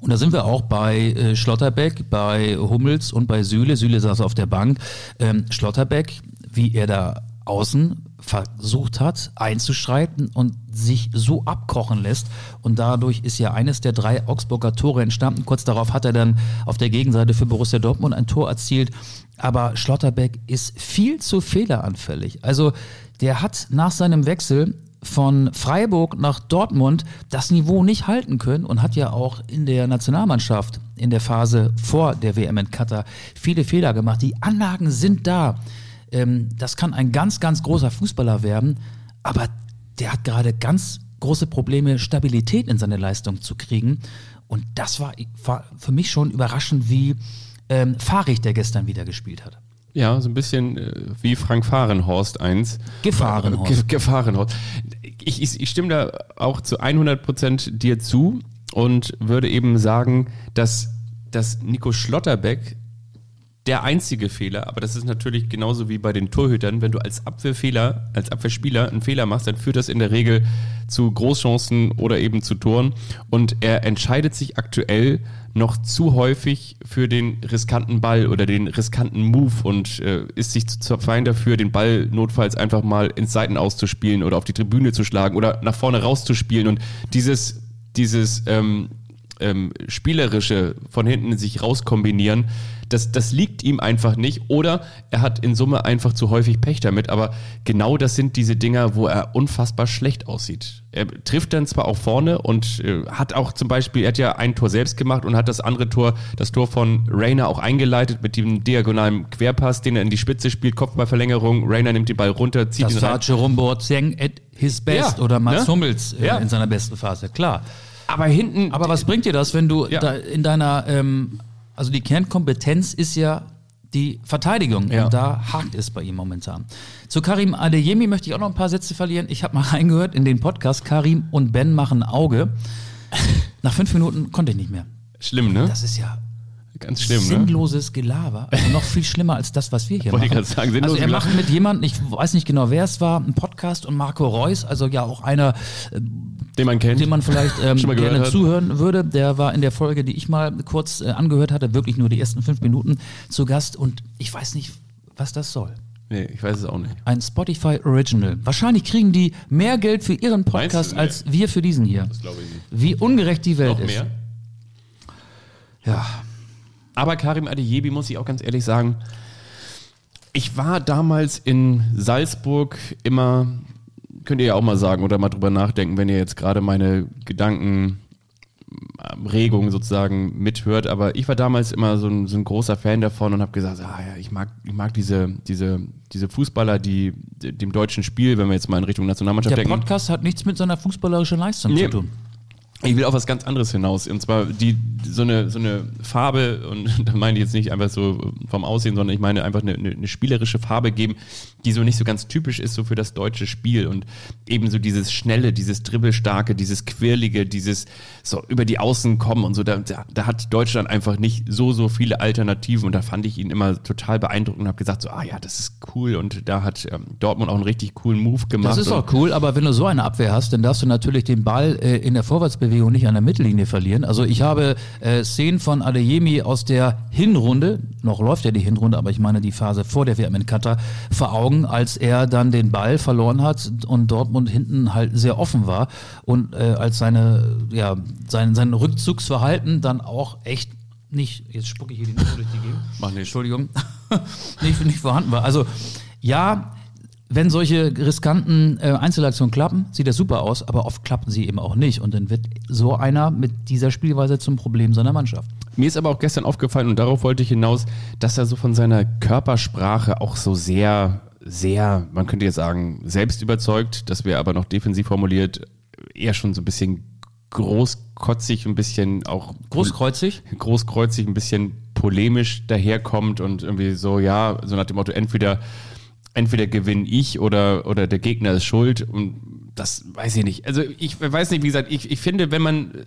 Und da sind wir auch bei äh, Schlotterbeck, bei Hummels und bei Süle. Süle saß auf der Bank. Ähm, Schlotterbeck, wie er da außen versucht hat einzuschreiten und sich so abkochen lässt. Und dadurch ist ja eines der drei Augsburger Tore entstanden. Kurz darauf hat er dann auf der Gegenseite für Borussia Dortmund ein Tor erzielt. Aber Schlotterbeck ist viel zu fehleranfällig. Also der hat nach seinem Wechsel von Freiburg nach Dortmund das Niveau nicht halten können und hat ja auch in der Nationalmannschaft in der Phase vor der WM in Katar viele Fehler gemacht. Die Anlagen sind da. Ähm, das kann ein ganz, ganz großer Fußballer werden, aber der hat gerade ganz große Probleme, Stabilität in seine Leistung zu kriegen. Und das war, war für mich schon überraschend, wie ähm, fahrig der gestern wieder gespielt hat. Ja, so ein bisschen äh, wie Frank Fahrenhorst eins. Gefahrenhorst. Ge Gefahrenhorst. Ich, ich, ich stimme da auch zu 100 Prozent dir zu und würde eben sagen, dass, dass Nico Schlotterbeck der einzige Fehler, aber das ist natürlich genauso wie bei den Torhütern, wenn du als Abwehrfehler, als Abwehrspieler einen Fehler machst, dann führt das in der Regel zu Großchancen oder eben zu Toren. Und er entscheidet sich aktuell noch zu häufig für den riskanten Ball oder den riskanten Move und äh, ist sich zu fein dafür, den Ball notfalls einfach mal ins Seiten auszuspielen oder auf die Tribüne zu schlagen oder nach vorne rauszuspielen. Und dieses, dieses ähm, ähm, spielerische von hinten sich rauskombinieren, das, das liegt ihm einfach nicht. Oder er hat in Summe einfach zu häufig Pech damit. Aber genau das sind diese Dinger, wo er unfassbar schlecht aussieht. Er trifft dann zwar auch vorne und äh, hat auch zum Beispiel, er hat ja ein Tor selbst gemacht und hat das andere Tor, das Tor von Rainer auch eingeleitet mit dem diagonalen Querpass, den er in die Spitze spielt, Kopfballverlängerung. Rainer nimmt den Ball runter, zieht Das ihn war rein. Jerome Boateng at his best Ja, oder Mats ne? Hummels äh, Ja. in seiner besten Phase, klar. Aber hinten, Aber was bringt dir das, wenn du Ja. da in deiner, ähm, also die Kernkompetenz ist ja die Verteidigung Ja. und da hakt es bei ihm momentan. Zu Karim Adeyemi möchte ich auch noch ein paar Sätze verlieren. Ich habe mal reingehört in den Podcast, Karim und Ben machen Auge. Nach fünf Minuten konnte ich nicht mehr. schlimm, ne? Das ist ja Ganz schlimm, ne? sinnloses Gelaber. Also noch viel schlimmer als das, was wir hier Wollte ich machen. gerade sagen, sinnloses also er macht mit jemandem, ich weiß nicht genau, wer es war, einen Podcast und Marco Reus, also ja auch einer, Den man kennt. den man vielleicht ähm, gerne hat. zuhören würde. Der war in der Folge, die ich mal kurz äh, angehört hatte, wirklich nur die ersten fünf Minuten zu Gast und ich weiß nicht, was das soll. Nee, ich weiß es auch nicht. Ein Spotify Original. Wahrscheinlich kriegen die mehr Geld für ihren Podcast als wir für diesen hier. Das glaube ich nicht. Wie ungerecht die Welt Noch ist. mehr? Ja. Aber Karim Adeyemi muss ich auch ganz ehrlich sagen, ich war damals in Salzburg immer, könnt ihr ja auch mal sagen oder mal drüber nachdenken, wenn ihr jetzt gerade meine Gedanken Regung sozusagen mithört. Aber ich war damals immer so ein, so ein großer Fan davon und habe gesagt, ah ja, ich mag, ich mag diese, diese, diese Fußballer, die dem deutschen Spiel, wenn wir jetzt mal in Richtung Nationalmannschaft Der denken. Podcast hat nichts mit seiner fußballerischen Leistung Nee. zu tun. Ich will auf was ganz anderes hinaus. Und zwar die, so eine, so eine Farbe, und da meine ich jetzt nicht einfach so vom Aussehen, sondern ich meine einfach eine, eine, spielerische Farbe geben, die so nicht so ganz typisch ist so für das deutsche Spiel. Und eben so dieses Schnelle, dieses Dribbelstarke, dieses Quirlige, dieses so über die Außen kommen und so. Da, da, hat Deutschland einfach nicht so, so viele Alternativen. Und da fand ich ihn immer total beeindruckend und habe gesagt, so, ah ja, das ist cool. Und da hat ähm, Dortmund auch einen richtig coolen Move gemacht. Das ist auch cool, aber wenn du so eine Abwehr hast, dann darfst du natürlich den Ball äh, in der Vorwärtsbewegung nicht an der Mittellinie verlieren. Also ich habe äh, Szenen von Adeyemi aus der Hinrunde, noch läuft ja die Hinrunde, aber ich meine die Phase vor der WM in Katar, vor Augen, als er dann den Ball verloren hat und Dortmund hinten halt sehr offen war und äh, als seine, ja, sein, sein Rückzugsverhalten dann auch echt nicht, jetzt spucke ich hier die Nase durch die Gegend. Mach nicht. Entschuldigung, nicht, nicht vorhanden war. Also ja, wenn solche riskanten äh, Einzelaktionen klappen, sieht das super aus, aber oft klappen sie eben auch nicht. Und dann wird so einer mit dieser Spielweise zum Problem seiner Mannschaft. Mir ist aber auch gestern aufgefallen, und darauf wollte ich hinaus, dass er so von seiner Körpersprache auch so sehr, sehr, man könnte jetzt sagen, selbst überzeugt, das wäre aber noch defensiv formuliert, eher schon so ein bisschen großkotzig, ein bisschen auch Großkreuzig. großkreuzig, ein bisschen polemisch daherkommt und irgendwie so, ja, so nach dem Motto, entweder, entweder gewinne ich oder, oder der Gegner ist schuld und das weiß ich nicht. Also ich weiß nicht, wie gesagt, ich, ich finde, wenn man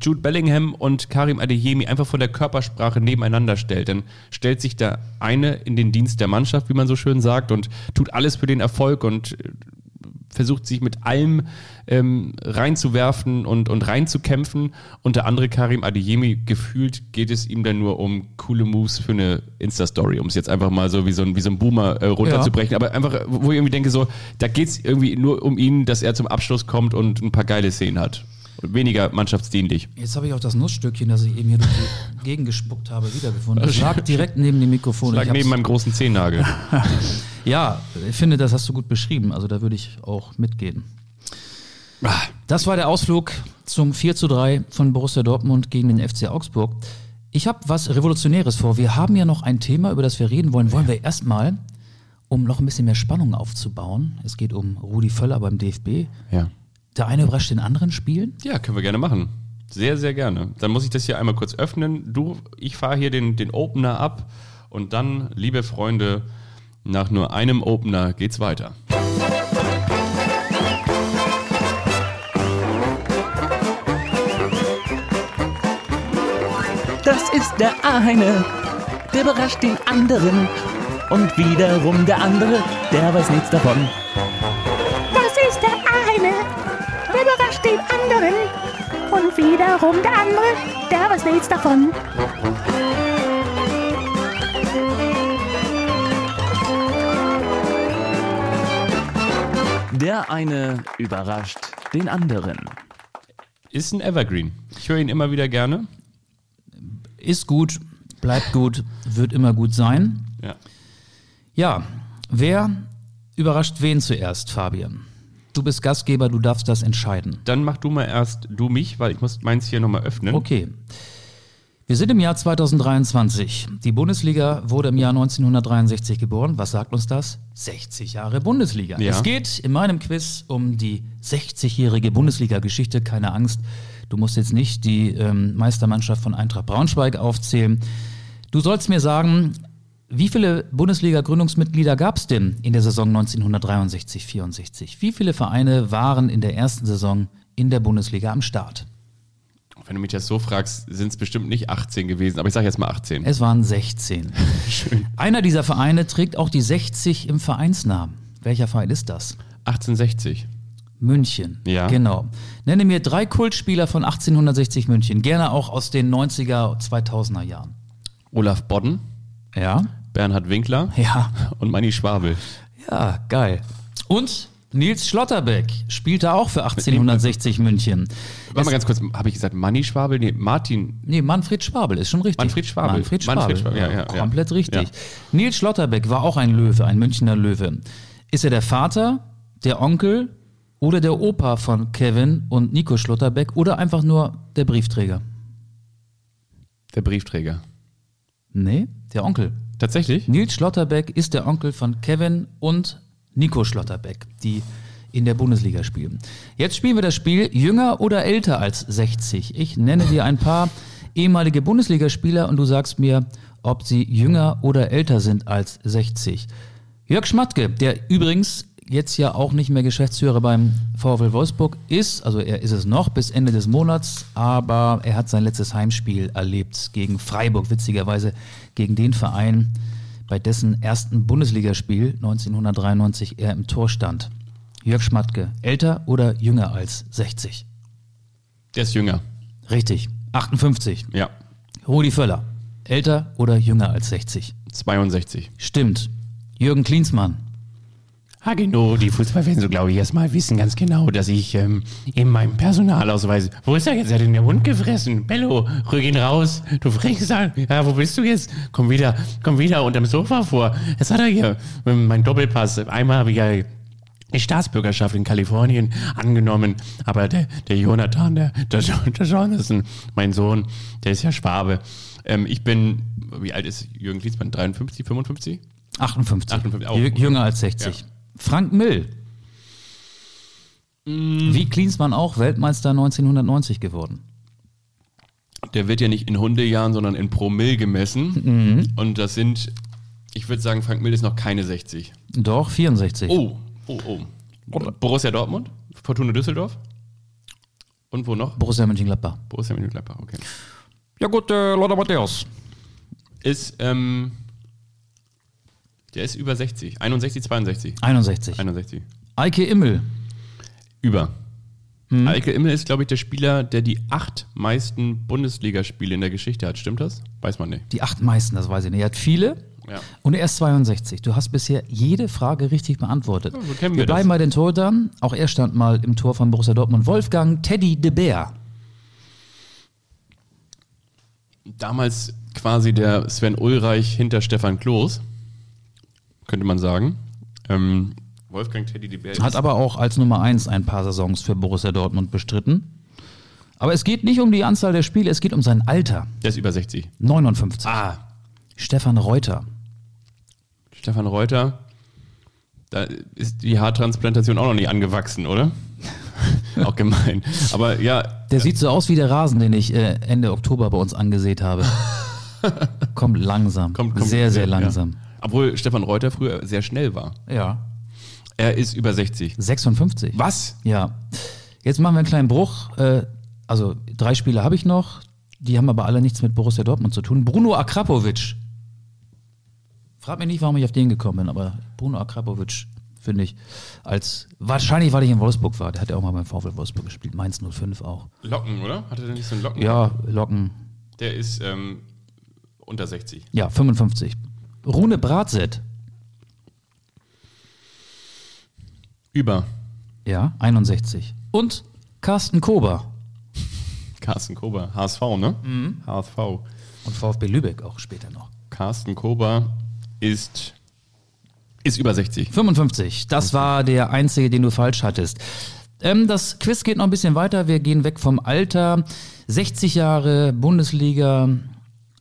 Jude Bellingham und Karim Adeyemi einfach von der Körpersprache nebeneinander stellt, dann stellt sich der eine in den Dienst der Mannschaft, wie man so schön sagt, und tut alles für den Erfolg und versucht sich mit allem ähm, reinzuwerfen und, und reinzukämpfen. Und der andere Karim Adeyemi, gefühlt geht es ihm dann nur um coole Moves für eine Insta-Story, um es jetzt einfach mal so wie so ein, wie so ein Boomer äh, runterzubrechen. Aber einfach, wo ich irgendwie denke, so, da geht es irgendwie nur um ihn, dass er zum Abschluss kommt und ein paar geile Szenen hat. Weniger mannschaftsdienlich. Jetzt habe ich auch das Nussstückchen, das ich eben hier durch die Gegend gespuckt habe, wiedergefunden. Das lag direkt neben dem Mikrofon. Lag Ich neben meinem großen Zehennagel. Ja, ich finde, das hast du gut beschrieben. Also da würde ich auch mitgehen. Das war der Ausflug zum 4 zu 3 von Borussia Dortmund gegen den FC Augsburg. Ich habe was Revolutionäres vor. Wir haben ja noch ein Thema, über das wir reden wollen. Wollen wir erstmal, um noch ein bisschen mehr Spannung aufzubauen, es geht um Rudi Völler beim DFB. Ja. Der eine überrascht den anderen spielen. Ja, können wir gerne machen. Sehr, sehr gerne. Dann muss ich das hier einmal kurz öffnen. Du, ich fahre hier den, den Opener ab und dann, liebe Freunde, nach nur einem Opener geht's weiter. Das ist der eine, der überrascht den anderen. Und wiederum der andere, der weiß nichts davon. Wiederum der andere, der weiß nichts davon. Der eine überrascht den anderen. Ist ein Evergreen. Ich höre ihn immer wieder gerne. Ist gut, bleibt gut, wird immer gut sein. Ja. Ja, wer überrascht wen zuerst, Fabian? Du bist Gastgeber, du darfst das entscheiden. Dann mach du mal erst du mich, weil ich muss meins hier nochmal öffnen. Okay. Wir sind im Jahr 2023. Die Bundesliga wurde im Jahr 1963 geboren. Was sagt uns das? 60 Jahre Bundesliga. Ja. Es geht in meinem Quiz um die 60-jährige Bundesliga-Geschichte. Keine Angst, du musst jetzt nicht die ähm, Meistermannschaft von Eintracht Braunschweig aufzählen. Du sollst mir sagen, wie viele Bundesliga-Gründungsmitglieder gab es denn in der Saison 1963-64? Wie viele Vereine waren in der ersten Saison in der Bundesliga am Start? Wenn du mich das so fragst, sind es bestimmt nicht 18 gewesen, aber ich sage jetzt mal 18. Es waren 16. Einer dieser Vereine trägt auch die 60 im Vereinsnamen. Welcher Verein ist das? 1860. München. Ja. Genau. Nenne mir drei Kultspieler von 1860 München. Gerne auch aus den 90er, 2000er Jahren. Olaf Bodden, Ja. Bernhard Winkler Ja. und Manni Schwabel. Ja, geil. Und Nils Schlotterbeck spielte auch für 1860 München. Warte mal ganz kurz, habe ich gesagt Manni Schwabel? Nee, Martin. Nee, Manfred Schwabel ist schon richtig. Manfred Schwabel. Manfred Schwabel, Manfred Schwabel, ja, ja, ja. komplett richtig. Nils Schlotterbeck war auch ein Löwe, ein Münchner Löwe. Ist er der Vater, der Onkel oder der Opa von Kevin und Nico Schlotterbeck oder einfach nur der Briefträger? Der Briefträger. Nee, der Onkel. Tatsächlich? Nils Schlotterbeck ist der Onkel von Kevin und Nico Schlotterbeck, die in der Bundesliga spielen. Jetzt spielen wir das Spiel jünger oder älter als 60. Ich nenne dir ein paar ehemalige Bundesligaspieler und du sagst mir, ob sie jünger oder älter sind als 60. Jörg Schmatke, der übrigens jetzt ja auch nicht mehr Geschäftsführer beim VfL Wolfsburg ist, also er ist es noch bis Ende des Monats, aber er hat sein letztes Heimspiel erlebt gegen Freiburg, witzigerweise gegen den Verein, bei dessen ersten Bundesligaspiel 1993 er im Tor stand. Jörg Schmatke, älter oder jünger als 60? Der ist jünger. Richtig, 58. Ja. Rudi Völler, älter oder jünger als 60? 62. Stimmt. Jürgen Klinsmann, Hageno, die Fußballfans, so glaube ich, erstmal wissen ganz genau, dass ich ähm, in meinem Personalausweis. Wo ist er jetzt? Er hat ihn der Hund gefressen. Bello, rück ihn raus. Du Frechsal. Ja, wo bist du jetzt? Komm wieder, komm wieder unterm Sofa vor. Jetzt hat er hier ähm, mein Doppelpass. Einmal habe ich ja die Staatsbürgerschaft in Kalifornien angenommen. Aber der, der Jonathan, der, der, der Jonathan, mein Sohn, der ist ja Schwabe. Ähm, ich bin, wie alt ist Jürgen Klinsmann? 53, 55? 58. 58, auch. Jü- Jünger als 60. Ja. Frank Mill. Wie Klinsmann auch Weltmeister 1990 geworden. Der wird ja nicht in Hundejahren, sondern in Promille gemessen. Und das sind, ich würde sagen, Frank Mill ist noch keine 60. Doch, 64. Oh, oh, oh. Borussia Dortmund, Fortuna Düsseldorf. Und wo noch? Borussia Mönchengladbach. Borussia Mönchengladbach, okay. Ja gut, äh, Lothar Matthäus. Ist, ähm, der ist über 60. 61, 62. 61. 61. Eike Immel. Über. Eike Immel ist, glaube ich, der Spieler, der die acht meisten Bundesligaspiele in der Geschichte hat. Stimmt das? Weiß man nicht. Die acht meisten, das weiß ich nicht. Er hat viele. Ja. Und er ist 62. Du hast bisher jede Frage richtig beantwortet. so kennen wir wir bleiben das. bei den Torhütern. Auch er stand mal im Tor von Borussia Dortmund. Wolfgang Teddy de Beer. Damals quasi der Sven Ulreich hinter Stefan Kloß, könnte man sagen. Ähm, Wolfgang Teddy de Beer Hat aber auch als Nummer 1 ein paar Saisons für Borussia Dortmund bestritten. Aber es geht nicht um die Anzahl der Spiele, es geht um sein Alter. der ist über 60. 59. Ah, Stefan Reuter. Stefan Reuter, da ist die Haartransplantation auch noch nicht angewachsen, oder? auch gemein. Aber ja, Der sieht so aus wie der Rasen, den ich äh, Ende Oktober bei uns angesät habe. kommt langsam. kommt, kommt sehr, sehr langsam. Ja. Obwohl Stefan Reuter früher sehr schnell war. Ja. Er ist über 60. 56. Was? Ja. Jetzt machen wir einen kleinen Bruch. Äh, also drei Spiele habe ich noch. Die haben aber alle nichts mit Borussia Dortmund zu tun. Bruno Akrapovic. Frag mich nicht, warum ich auf den gekommen bin, aber Bruno Akrapovic finde ich als wahrscheinlich, weil ich in Wolfsburg war. Der hat ja auch mal beim VfL Wolfsburg gespielt. Mainz 05 auch. Locken, oder? Hatte der nicht so einen Locken? Ja, Locken. Der ist ähm, unter 60. Ja, 55. Rune Bratset. Über. Ja, 61. Und Carsten Kober. Carsten Kober. HSV, ne? HSV. Und VfB Lübeck auch später noch. Carsten Kober ist, ist über 60. 55. Das war der einzige, den du falsch hattest. Ähm, das Quiz geht noch ein bisschen weiter. Wir gehen weg vom Alter. 60 Jahre Bundesliga.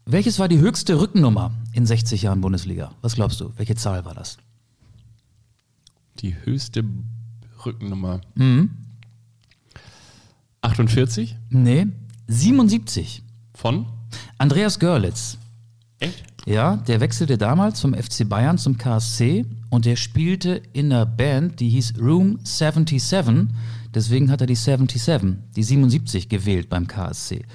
Welches war die höchste Rückennummer in 60 Jahren Bundesliga? Was glaubst du? Welche Zahl war das? Die höchste Rückennummer. 48 Nee, 77. von? Andreas Görlitz. Echt? Ja, der wechselte damals zum FC Bayern, zum KSC und der spielte in einer Band, die hieß Room 77. Deswegen hat er die 77, die 77 gewählt beim KSC.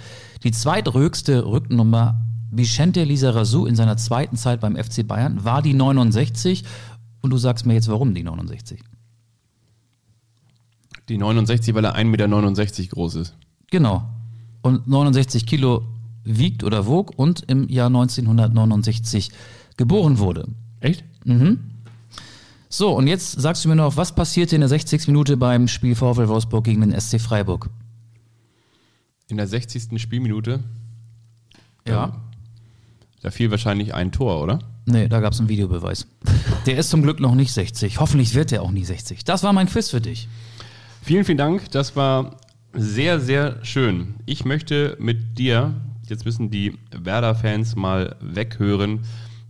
Die zweithöchste Rückennummer Vicente Lizarazu in seiner zweiten Zeit beim FC Bayern war die 69. Und du sagst mir jetzt, warum die 69? Die 69, weil er 1,69 Meter groß ist. Genau. Und 69 Kilo wiegt oder wog und im Jahr 1969 geboren wurde. Echt? So, und jetzt sagst du mir noch, was passierte in der 60. Minute beim Spiel VfL Wolfsburg gegen den SC Freiburg? In der 60. Spielminute, Ja. Da fiel wahrscheinlich ein Tor, oder? Nee, da gab es einen Videobeweis. Der ist zum Glück noch nicht 60. Hoffentlich wird er auch nie 60. Das war mein Quiz für dich. Vielen, vielen Dank. Das war sehr, sehr schön. Ich möchte mit dir jetzt müssen die Werder-Fans mal weghören,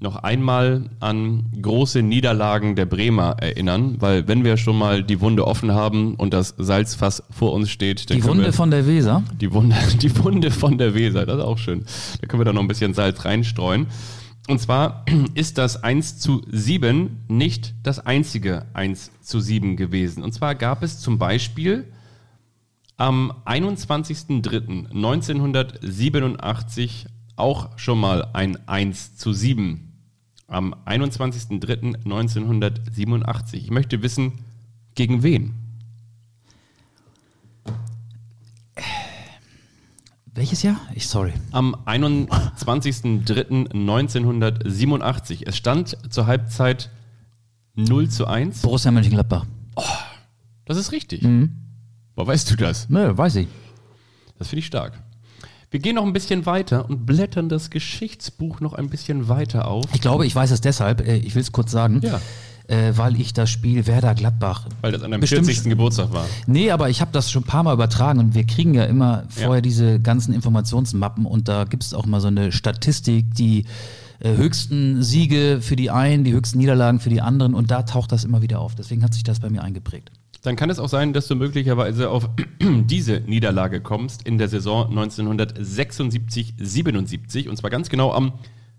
noch einmal an große Niederlagen der Bremer erinnern, weil wenn wir schon mal die Wunde offen haben und das Salzfass vor uns steht, dann Die Wunde wir, von der Weser. die Wunde, die Wunde von der Weser, das ist auch schön. Da können wir da noch ein bisschen Salz reinstreuen. Und zwar ist das 1 zu 7 nicht das einzige 1 zu 7 gewesen. Und zwar gab es zum Beispiel am 21.03.1987 auch schon mal ein 1 zu 7. Am 21.03.1987. Ich möchte wissen, gegen wen? Welches Jahr? Ich sorry. Am 21.03.1987. Es stand zur Halbzeit 0 zu 1. Borussia Mönchengladbach. Das ist richtig. Mhm. Woher weißt du das? Nö, weiß ich. Das finde ich stark. Wir gehen noch ein bisschen weiter und blättern das Geschichtsbuch noch ein bisschen weiter auf, Ich glaube, ich weiß es deshalb, äh, ich will es kurz sagen, Ja. äh, weil ich das Spiel Werder Gladbach. weil das an deinem Bestimmt- 40. Geburtstag war. Nee, aber ich habe das schon ein paar Mal übertragen und wir kriegen ja immer vorher Ja. diese ganzen Informationsmappen und da gibt es auch mal so eine Statistik, die äh, höchsten Siege für die einen, die höchsten Niederlagen für die anderen und da taucht das immer wieder auf. Deswegen hat sich das bei mir eingeprägt. Dann kann es auch sein, dass du möglicherweise auf diese Niederlage kommst in der Saison 1976-77 und zwar ganz genau am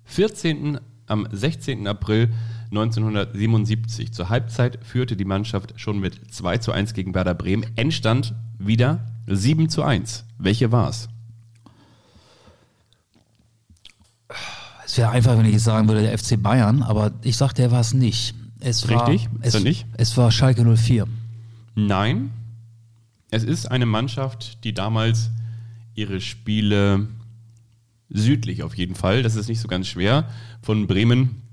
14. am 16. April 1977. Zur Halbzeit führte die Mannschaft schon mit 2 zu 1 gegen Werder Bremen. Endstand wieder 7 zu 1. Welche war's? Es wäre einfach, wenn ich jetzt sagen würde, der FC Bayern, aber ich sag, der war es nicht. Es Richtig? Ist Es, er nicht? es war Schalke 04. Nein. Es ist eine Mannschaft, die damals ihre Spiele südlich auf jeden Fall, das ist nicht so ganz schwer, von Bremen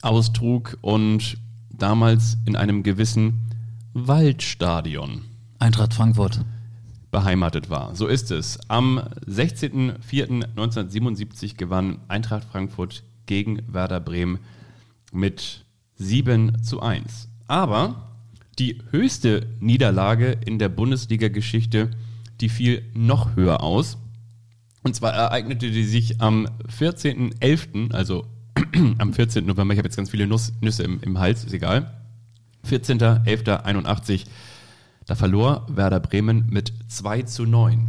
austrug und damals in einem gewissen Waldstadion Eintracht Frankfurt. beheimatet war. So ist es. Am 16.04.1977 gewann Eintracht Frankfurt gegen Werder Bremen mit 7 zu 1. Aber die höchste Niederlage in der Bundesliga-Geschichte, die fiel noch höher aus. Und zwar ereignete die sich am 14.11., also am 14. November, ich habe jetzt ganz viele Nuss, Nüsse im, im Hals, ist egal. 14.11.81, da verlor Werder Bremen mit 2 zu 9.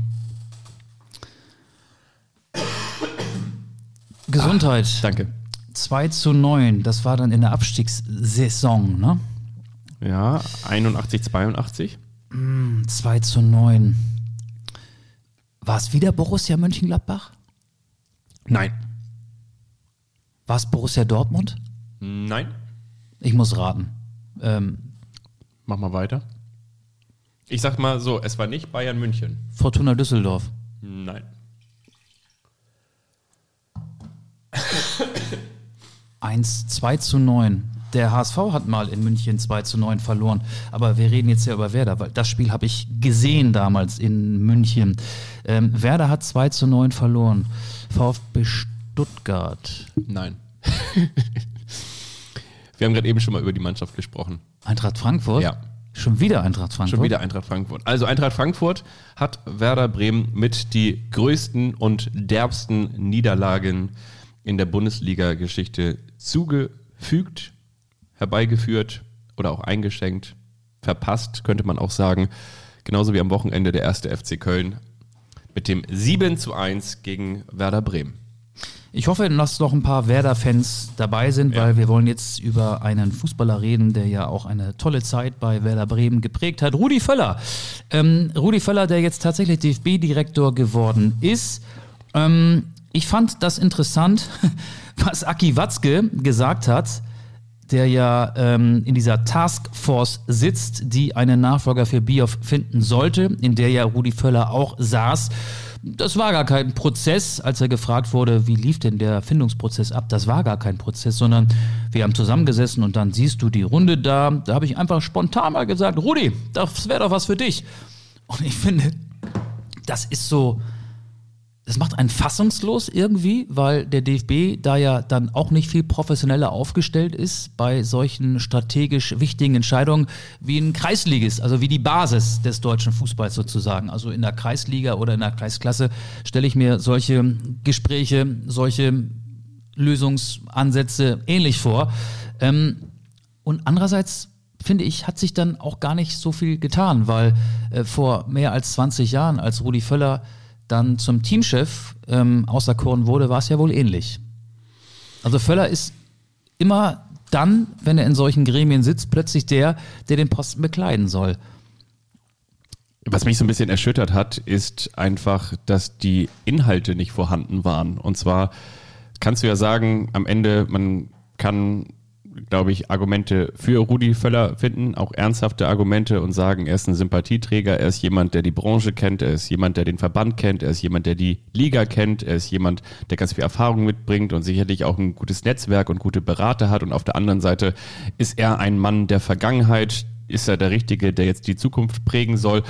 Gesundheit. Danke. 2 zu 9, das war dann in der Abstiegssaison, ne? Ja, 81, 82. 2 zu 9. War es wieder Borussia Mönchengladbach? Nein. War es Borussia Dortmund? Nein. Ich muss raten. Ähm, Mach mal weiter. Ich sag mal so, es war nicht Bayern München. Fortuna Düsseldorf. Nein. 1, 2 zu 9. Der HSV hat mal in München 2 zu 9 verloren. Aber wir reden jetzt ja über Werder, weil das Spiel habe ich gesehen damals in München. Ähm, Werder hat 2 zu 9 verloren. VfB Stuttgart. Nein. Wir haben gerade eben schon mal über die Mannschaft gesprochen. Eintracht Frankfurt? Ja. Schon wieder Eintracht Frankfurt? Schon wieder Eintracht Frankfurt. Also Eintracht Frankfurt hat Werder Bremen mit die größten und derbsten Niederlagen in der Bundesliga-Geschichte zugefügt, herbeigeführt oder auch eingeschenkt, verpasst, könnte man auch sagen. Genauso wie am Wochenende der erste FC Köln mit dem 7 zu 1 gegen Werder Bremen. Ich hoffe, dass noch ein paar Werder-Fans dabei sind, Ja. weil wir wollen jetzt über einen Fußballer reden, der ja auch eine tolle Zeit bei Werder Bremen geprägt hat. Rudi Völler. Ähm, Rudi Völler, der jetzt tatsächlich DFB-Direktor geworden ist. Ähm, ich fand das interessant, was Aki Watzke gesagt hat, der ja ähm, in dieser Taskforce sitzt, die einen Nachfolger für Bioff finden sollte, in der ja Rudi Völler auch saß. Das war gar kein Prozess, als er gefragt wurde, wie lief denn der Findungsprozess ab? Das war gar kein Prozess, sondern wir haben zusammengesessen und dann siehst du die Runde da. Da habe ich einfach spontan mal gesagt, Rudi, das wäre doch was für dich. Und ich finde, das ist so, das macht einen fassungslos irgendwie, weil der DFB da ja dann auch nicht viel professioneller aufgestellt ist bei solchen strategisch wichtigen Entscheidungen wie ein Kreisligist, also wie die Basis des deutschen Fußballs sozusagen. Also in der Kreisliga oder in der Kreisklasse stelle ich mir solche Gespräche, solche Lösungsansätze ähnlich vor. Ähm, und andererseits finde ich, hat sich dann auch gar nicht so viel getan, weil äh, vor mehr als 20 Jahren, als Rudi Völler dann zum Teamchef ähm, auserkoren wurde, war es ja wohl ähnlich. Also Völler ist immer dann, wenn er in solchen Gremien sitzt, plötzlich der, der den Posten bekleiden soll. Was mich so ein bisschen erschüttert hat, ist einfach, dass die Inhalte nicht vorhanden waren. Und zwar kannst du ja sagen, am Ende, man kann glaube ich, Argumente für Rudi Völler finden, auch ernsthafte Argumente und sagen, er ist ein Sympathieträger, er ist jemand, der die Branche kennt, er ist jemand, der den Verband kennt, er ist jemand, der die Liga kennt, er ist jemand, der ganz viel Erfahrung mitbringt und sicherlich auch ein gutes Netzwerk und gute Berater hat. Und auf der anderen Seite ist er ein Mann der Vergangenheit, ist er der Richtige, der jetzt die Zukunft prägen soll.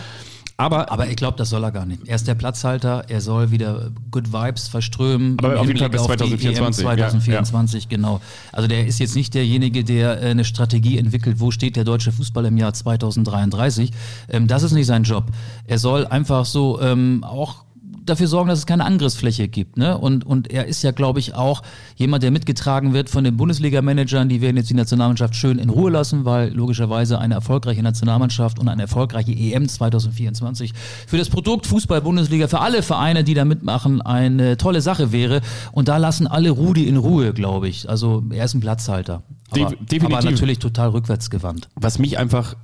Aber, aber ich glaube, das soll er gar nicht. Er ist der Platzhalter, er soll wieder Good Vibes verströmen. Aber auf jeden Fall bis 2024. 2024, ja, genau. Also der ist jetzt nicht derjenige, der äh, eine Strategie entwickelt, wo steht der deutsche Fußball im Jahr 2033. Ähm, das ist nicht sein Job. Er soll einfach so ähm, auch dafür sorgen, dass es keine Angriffsfläche gibt. Ne? Und, und er ist ja, glaube ich, auch jemand, der mitgetragen wird von den Bundesliga-Managern. Die werden jetzt die Nationalmannschaft schön in Ruhe lassen, weil logischerweise eine erfolgreiche Nationalmannschaft und eine erfolgreiche EM 2024 für das Produkt Fußball-Bundesliga, für alle Vereine, die da mitmachen, eine tolle Sache wäre. Und da lassen alle Rudi in Ruhe, glaube ich. Also er ist ein Platzhalter. Aber, Definitiv. aber natürlich total rückwärtsgewandt. Was mich einfach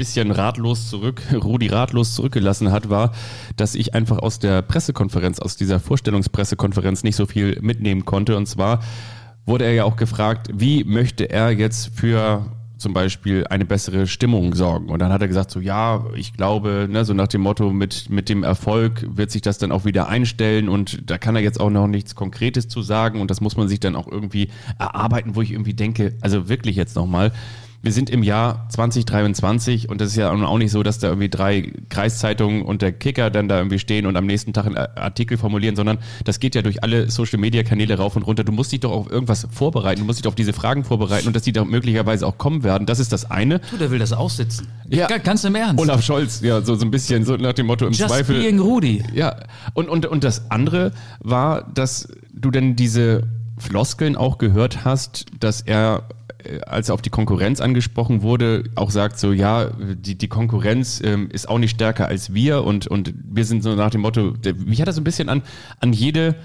bisschen ratlos zurück, Rudi ratlos zurückgelassen hat, war, dass ich einfach aus der Pressekonferenz, aus dieser Vorstellungspressekonferenz nicht so viel mitnehmen konnte. Und zwar wurde er ja auch gefragt, wie möchte er jetzt für zum Beispiel eine bessere Stimmung sorgen. Und dann hat er gesagt, so ja, ich glaube, ne, so nach dem Motto, mit, mit dem Erfolg wird sich das dann auch wieder einstellen und da kann er jetzt auch noch nichts Konkretes zu sagen und das muss man sich dann auch irgendwie erarbeiten, wo ich irgendwie denke, also wirklich jetzt nochmal, wir sind im Jahr 2023 und das ist ja auch nicht so, dass da irgendwie drei Kreiszeitungen und der Kicker dann da irgendwie stehen und am nächsten Tag einen Artikel formulieren, sondern das geht ja durch alle Social Media Kanäle rauf und runter. Du musst dich doch auf irgendwas vorbereiten, du musst dich auf diese Fragen vorbereiten und dass die da möglicherweise auch kommen werden. Das ist das eine. Du, der will das aussitzen. Ja. Ganz im Ernst. Olaf Scholz, ja, so, so ein bisschen so nach dem Motto im Just Zweifel. being Rudi. Ja, und, und, und das andere war, dass du denn diese Floskeln auch gehört hast, dass er als er auf die Konkurrenz angesprochen wurde, auch sagt so, ja, die, die Konkurrenz ähm, ist auch nicht stärker als wir und, und wir sind so nach dem Motto, der, mich hat das so ein bisschen an, an jede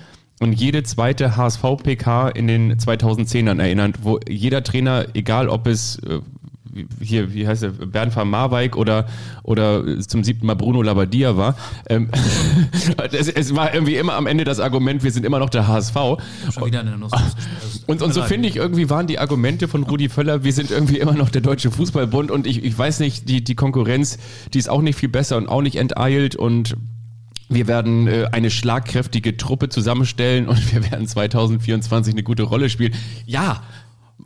und jede zweite HSV-PK in den 2010ern erinnert, wo jeder Trainer, egal ob es äh, hier, wie heißt er, Bernd van Marwijk oder, oder zum siebten Mal Bruno Labbadia war. Ähm, es, es, war irgendwie immer am Ende das Argument, wir sind immer noch der HSV. Und, und so finde ich, irgendwie waren die Argumente von Rudi Völler, wir sind irgendwie immer noch der Deutsche Fußballbund und ich, ich weiß nicht, die, die Konkurrenz, die ist auch nicht viel besser und auch nicht enteilt und wir werden äh, eine schlagkräftige Truppe zusammenstellen und wir werden 2024 eine gute Rolle spielen. Ja,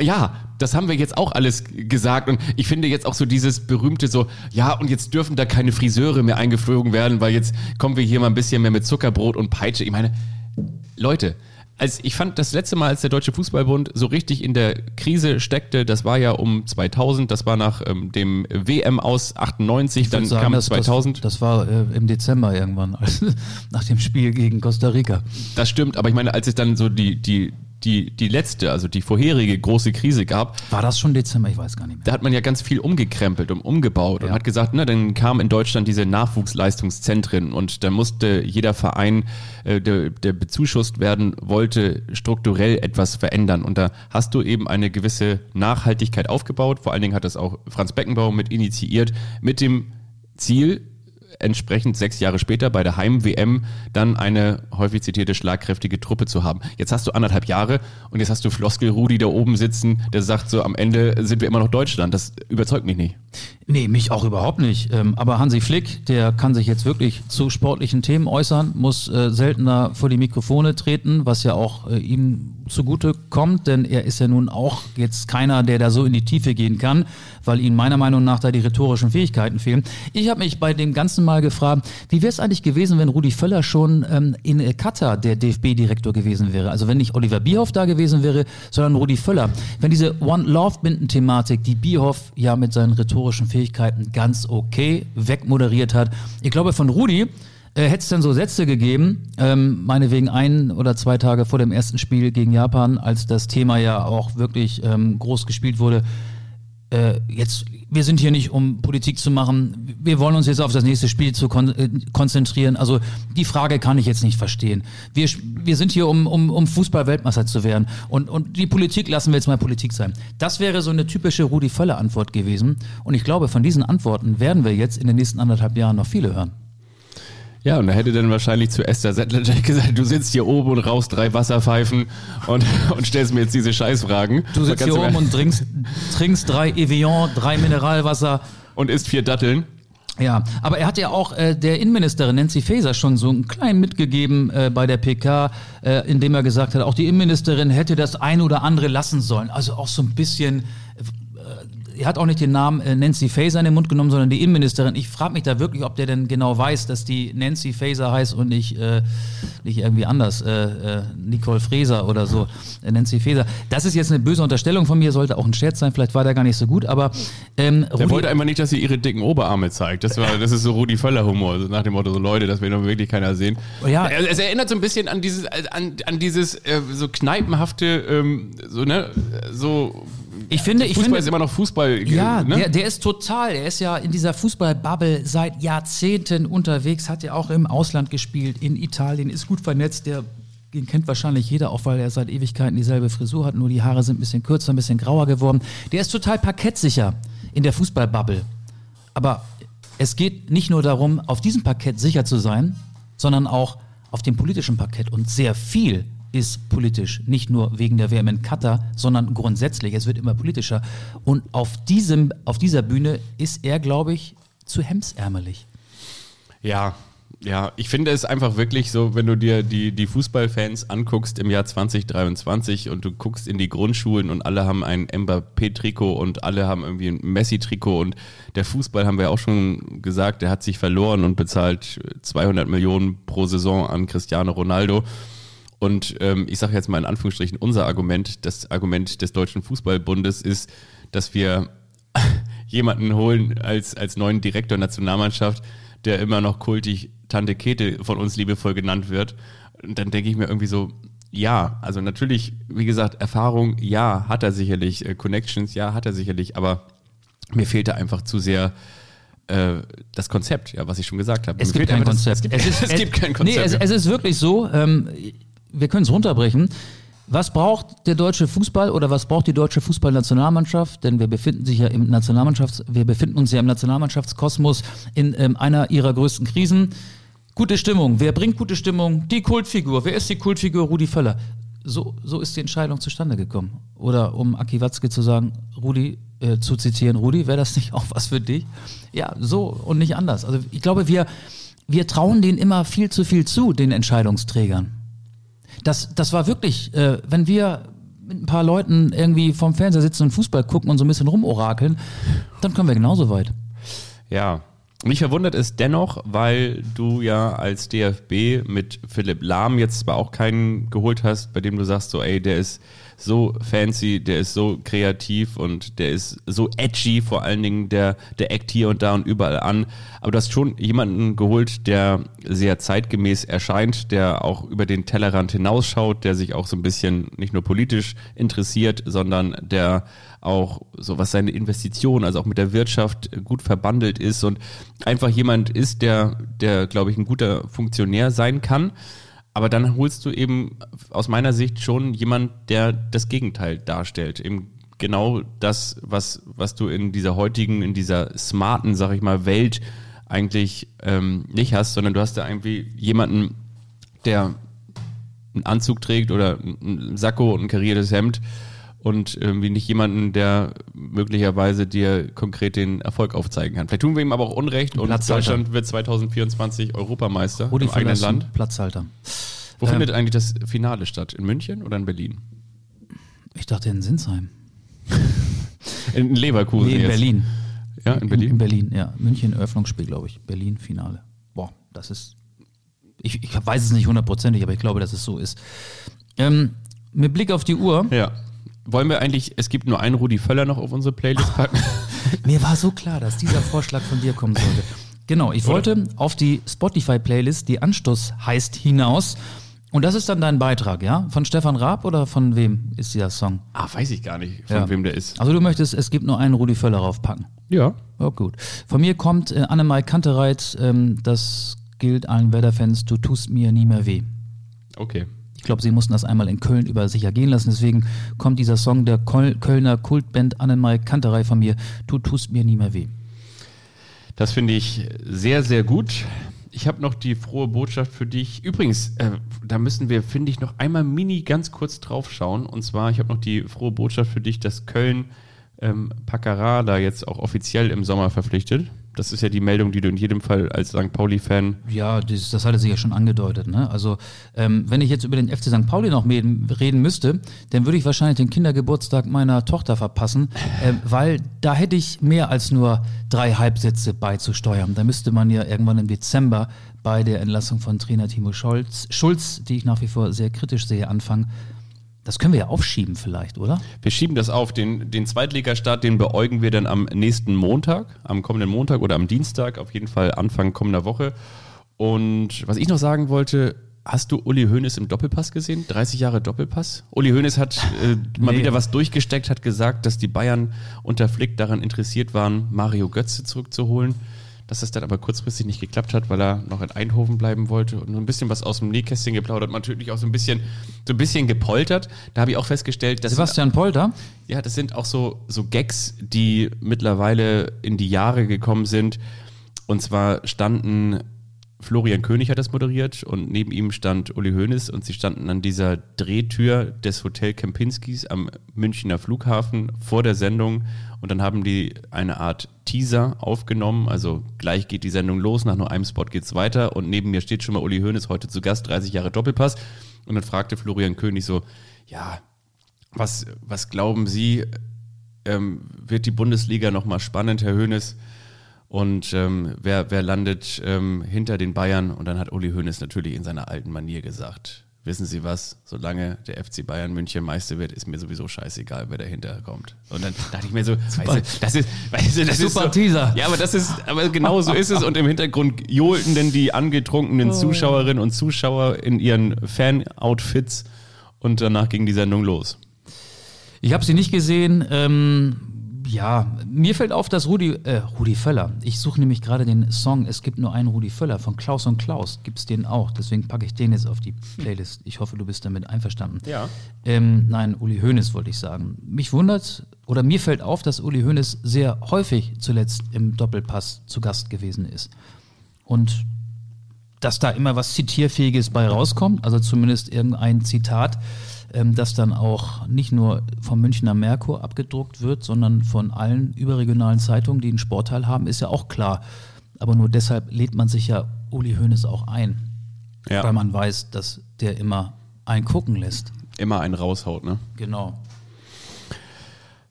ja, das haben wir jetzt auch alles gesagt und ich finde jetzt auch so dieses berühmte so, ja, und jetzt dürfen da keine Friseure mehr eingeflogen werden, weil jetzt kommen wir hier mal ein bisschen mehr mit Zuckerbrot und Peitsche. Ich meine, Leute, als ich fand das letzte Mal, als der Deutsche Fußballbund so richtig in der Krise steckte, das war ja um 2000, das war nach ähm, dem WM aus 98, dann sagen, kam das, 2000. Das, das war äh, im Dezember irgendwann, nach dem Spiel gegen Costa Rica. Das stimmt, aber ich meine, als es dann so die, die, die, die letzte, also die vorherige große Krise gab. War das schon Dezember? Ich weiß gar nicht mehr. Da hat man ja ganz viel umgekrempelt und umgebaut ja. und hat gesagt, na, dann kamen in Deutschland diese Nachwuchsleistungszentren und da musste jeder Verein, äh, der, der bezuschusst werden wollte, strukturell etwas verändern. Und da hast du eben eine gewisse Nachhaltigkeit aufgebaut. Vor allen Dingen hat das auch Franz Beckenbauer mit initiiert, mit dem Ziel, entsprechend sechs Jahre später bei der Heim-WM dann eine häufig zitierte schlagkräftige Truppe zu haben. Jetzt hast du anderthalb Jahre und jetzt hast du Floskel Rudi da oben sitzen, der sagt so, am Ende sind wir immer noch Deutschland. Das überzeugt mich nicht. Nee, mich auch überhaupt nicht. Ähm, aber Hansi Flick, der kann sich jetzt wirklich zu sportlichen Themen äußern, muss äh, seltener vor die Mikrofone treten, was ja auch äh, ihm zugute kommt, denn er ist ja nun auch jetzt keiner, der da so in die Tiefe gehen kann, weil ihm meiner Meinung nach da die rhetorischen Fähigkeiten fehlen. Ich habe mich bei dem Ganzen mal gefragt, wie wäre es eigentlich gewesen, wenn Rudi Völler schon ähm, in Katar der DFB-Direktor gewesen wäre? Also wenn nicht Oliver Bierhoff da gewesen wäre, sondern Rudi Völler. Wenn diese One-Love-Binden-Thematik, die Bierhoff ja mit seinen rhetorischen Fähigkeiten ganz okay wegmoderiert hat. Ich glaube, von Rudi äh, hätte es dann so Sätze gegeben, ähm, meinetwegen ein oder zwei Tage vor dem ersten Spiel gegen Japan, als das Thema ja auch wirklich ähm, groß gespielt wurde. Äh, jetzt, wir sind hier nicht, um Politik zu machen. Wir wollen uns jetzt auf das nächste Spiel zu kon äh, konzentrieren. Also die Frage kann ich jetzt nicht verstehen. Wir, wir sind hier, um, um, um Fußball-Weltmeister zu werden. Und, und die Politik lassen wir jetzt mal Politik sein. Das wäre so eine typische Rudi Völler-Antwort gewesen. Und ich glaube, von diesen Antworten werden wir jetzt in den nächsten anderthalb Jahren noch viele hören. Ja, und da hätte dann wahrscheinlich zu Esther Settlerjack gesagt, du sitzt hier oben und rauchst drei Wasserpfeifen und, und stellst mir jetzt diese Scheißfragen. Du sitzt hier oben und trinkst, trinkst drei Evian, drei Mineralwasser. Und isst vier Datteln. Ja, aber er hat ja auch äh, der Innenministerin Nancy Faeser schon so einen kleinen mitgegeben äh, bei der PK, äh, indem er gesagt hat, auch die Innenministerin hätte das ein oder andere lassen sollen. Also auch so ein bisschen er hat auch nicht den Namen äh, Nancy Faeser in den Mund genommen, sondern die Innenministerin. Ich frage mich da wirklich, ob der denn genau weiß, dass die Nancy Faeser heißt und nicht, äh, nicht irgendwie anders, äh, äh, Nicole Fraser oder so, äh, Nancy Faeser. Das ist jetzt eine böse Unterstellung von mir, sollte auch ein Scherz sein, vielleicht war der gar nicht so gut, aber ähm, Der wollte einfach nicht, dass sie ihre dicken Oberarme zeigt. Das, war, das ist so Rudi Völler-Humor, also nach dem Motto, so Leute, das will doch wirklich keiner sehen. Ja. Es, es erinnert so ein bisschen an dieses, an, an dieses äh, so kneipenhafte, ähm, so, ne, so ich finde, ich Fußball finde, ist immer noch Fußball. Ja, ne? der, der ist total. Er ist ja in dieser Fußballbubble seit Jahrzehnten unterwegs, hat ja auch im Ausland gespielt, in Italien, ist gut vernetzt. Der, den kennt wahrscheinlich jeder, auch weil er seit Ewigkeiten dieselbe Frisur hat, nur die Haare sind ein bisschen kürzer, ein bisschen grauer geworden. Der ist total parkettsicher in der Fußballbubble. Aber es geht nicht nur darum, auf diesem Parkett sicher zu sein, sondern auch auf dem politischen Parkett und sehr viel ist politisch. Nicht nur wegen der WM in Katar, sondern grundsätzlich. Es wird immer politischer. Und auf, diesem, auf dieser Bühne ist er, glaube ich, zu hemsärmelig. Ja, ja, ich finde es einfach wirklich so, wenn du dir die, die Fußballfans anguckst im Jahr 2023 und du guckst in die Grundschulen und alle haben ein Mbappé-Trikot und alle haben irgendwie ein Messi-Trikot und der Fußball, haben wir auch schon gesagt, der hat sich verloren und bezahlt 200 Millionen pro Saison an Cristiano Ronaldo. Und ähm, ich sage jetzt mal in Anführungsstrichen, unser Argument, das Argument des Deutschen Fußballbundes ist, dass wir jemanden holen als, als neuen Direktor Nationalmannschaft, der immer noch kultig Tante Kete von uns liebevoll genannt wird. Und dann denke ich mir irgendwie so, ja, also natürlich, wie gesagt, Erfahrung, ja, hat er sicherlich, äh, Connections, ja, hat er sicherlich, aber mir fehlte einfach zu sehr äh, das Konzept, ja, was ich schon gesagt habe. Es Mir gibt kein einfach das- Konzept. Es gibt, es gibt kein Konzept. Nee, es, es ist wirklich so, ähm, wir können es runterbrechen. Was braucht der deutsche Fußball oder was braucht die deutsche Fußballnationalmannschaft? Denn wir befinden sich ja im Nationalmannschafts, wir befinden uns ja im Nationalmannschaftskosmos in ähm, einer ihrer größten Krisen. Gute Stimmung. Wer bringt gute Stimmung? Die Kultfigur. Wer ist die Kultfigur? Rudi Völler. So, so ist die Entscheidung zustande gekommen. Oder um Aki Watzke zu sagen, Rudi, äh, zu zitieren, Rudi, wäre das nicht auch was für dich? Ja, so und nicht anders. Also ich glaube, wir, wir trauen denen immer viel zu viel zu, den Entscheidungsträgern. Das, das war wirklich, äh, wenn wir mit ein paar Leuten irgendwie vorm Fernseher sitzen und Fußball gucken und so ein bisschen rumorakeln, dann kommen wir genauso weit. Ja. Mich verwundert es dennoch, weil du ja als DFB mit Philipp Lahm jetzt zwar auch keinen geholt hast, bei dem du sagst so, ey, der ist so fancy, der ist so kreativ und der ist so edgy, vor allen Dingen, der, der eckt hier und da und überall an. Aber du hast schon jemanden geholt, der sehr zeitgemäß erscheint, der auch über den Tellerrand hinausschaut, der sich auch so ein bisschen nicht nur politisch interessiert, sondern der auch so was seine Investitionen, also auch mit der Wirtschaft gut verbandelt ist und einfach jemand ist, der, der glaube ich, ein guter Funktionär sein kann. Aber dann holst du eben aus meiner Sicht schon jemand, der das Gegenteil darstellt. Eben genau das, was, was du in dieser heutigen, in dieser smarten, sag ich mal, Welt eigentlich ähm, nicht hast, sondern du hast da irgendwie jemanden, der einen Anzug trägt oder einen Sakko und ein kariertes Hemd und irgendwie nicht jemanden, der möglicherweise dir konkret den Erfolg aufzeigen kann. Vielleicht tun wir ihm aber auch Unrecht und. Deutschland wird 2024 Europameister Rudi im eigenen Land. Platzhalter. Wo Ähm, findet eigentlich das Finale statt? In München oder in Berlin? Ich dachte in Sinsheim. In Leverkusen Nee, in jetzt. Berlin. Ja, in Berlin. In Berlin, ja. München Eröffnungsspiel, glaube ich. Berlin Finale. Boah, das ist. Ich, ich weiß es nicht hundertprozentig, aber ich glaube, dass es so ist. Ähm, mit Blick auf die Uhr, Ja. Wollen wir eigentlich, es gibt nur einen Rudi Völler noch auf unsere Playlist packen? mir war so klar, dass dieser Vorschlag von dir kommen sollte. Genau, ich wollte auf die Spotify-Playlist, die Anstoß heißt, hinaus. Und das ist dann dein Beitrag, ja? Von Stefan Raab oder von wem ist dieser Song? ah, weiß ich gar nicht, von Ja. wem der ist. Also du möchtest, es gibt nur einen Rudi Völler raufpacken. Ja. Ja, gut. Von mir kommt äh, Annemai Kantereit, ähm, das gilt allen Werder-Fans, du tust mir nie mehr weh. Okay. Ich glaube, sie mussten das einmal in Köln über sich ergehen lassen, deswegen kommt dieser Song der Kölner Kultband Annemai Kanterei von mir, du tust mir nie mehr weh. Das finde ich sehr, sehr gut. Ich habe noch die frohe Botschaft für dich. Übrigens, äh, da müssen wir, finde ich, noch einmal mini ganz kurz drauf schauen. Und zwar, ich habe noch die frohe Botschaft für dich, dass Köln ähm, Paccara da jetzt auch offiziell im Sommer verpflichtet. Das ist ja die Meldung, die du in jedem Fall als St. Pauli-Fan Ja, das, das hatte sie ja schon angedeutet. Ne? Also, ähm, wenn ich jetzt über den FC St. Pauli noch reden, müsste, dann würde ich wahrscheinlich den Kindergeburtstag meiner Tochter verpassen, ähm, weil da hätte ich mehr als nur drei Halbsätze beizusteuern. Da müsste man ja irgendwann im Dezember bei der Entlassung von Trainer Timo Scholz, Schulz, die ich nach wie vor sehr kritisch sehe, anfangen. Das können wir ja aufschieben vielleicht, oder? Wir schieben das auf. Den, den Zweitligastart, den beäugen wir dann am nächsten Montag, am kommenden Montag oder am Dienstag, auf jeden Fall Anfang kommender Woche. Und was ich noch sagen wollte, hast du Uli Hoeneß im Doppelpass gesehen? 30 Jahre Doppelpass? Uli Hoeneß hat äh, mal Nee. wieder was durchgesteckt, hat gesagt, dass die Bayern unter Flick daran interessiert waren, Mario Götze zurückzuholen. Dass das dann aber kurzfristig nicht geklappt hat, weil er noch in Eindhoven bleiben wollte und nur ein bisschen was aus dem Nähkästchen geplaudert, natürlich auch so ein bisschen, so ein bisschen gepoltert. Da habe ich auch festgestellt, dass Sebastian Polter? ja, das sind auch so, so Gags, die mittlerweile in die Jahre gekommen sind. Und zwar standen, Florian König hat das moderiert und neben ihm stand Uli Hoeneß und sie standen an dieser Drehtür des Hotel Kempinskis am Münchner Flughafen vor der Sendung und dann haben die eine Art Teaser aufgenommen, also gleich geht die Sendung los, nach nur einem Spot geht's weiter und neben mir steht schon mal Uli Hoeneß, heute zu Gast, 30 Jahre Doppelpass und dann fragte Florian König so, ja, was, was glauben Sie, ähm, wird die Bundesliga nochmal spannend, Herr Hoeneß? Und ähm, wer, wer landet ähm, hinter den Bayern? Und dann hat Uli Hoeneß natürlich in seiner alten Manier gesagt, wissen Sie was, solange der FC Bayern München Meister wird, ist mir sowieso scheißegal, wer dahinter kommt. Und dann dachte ich mir so, weißt du, das ist, weißt du, das ist Super so, Teaser. Ja, aber das ist, aber genau so ist es. Und im Hintergrund johlten denn die angetrunkenen Zuschauerinnen und Zuschauer in ihren Fan-Outfits und danach ging die Sendung los. Ich habe sie nicht gesehen. Ähm, ja, mir fällt auf, dass Rudi, äh, Rudi Völler, ich suche nämlich gerade den Song Es gibt nur einen Rudi Völler von Klaus und Klaus, gibt es den auch. Deswegen packe ich den jetzt auf die Playlist. Ich hoffe, du bist damit einverstanden. Ja. Ähm, nein, Uli Hoeneß wollte ich sagen. Mich wundert, oder mir fällt auf, dass Uli Hoeneß sehr häufig zuletzt im Doppelpass zu Gast gewesen ist. Und dass da immer was Zitierfähiges bei rauskommt, also zumindest irgendein Zitat, ähm, das dann auch nicht nur vom Münchner Merkur abgedruckt wird, sondern von allen überregionalen Zeitungen, die einen Sportteil haben, ist ja auch klar. Aber nur deshalb lädt man sich ja Uli Hoeneß auch ein, Ja. weil man weiß, dass der immer einen gucken lässt. Immer einen raushaut, ne? Genau.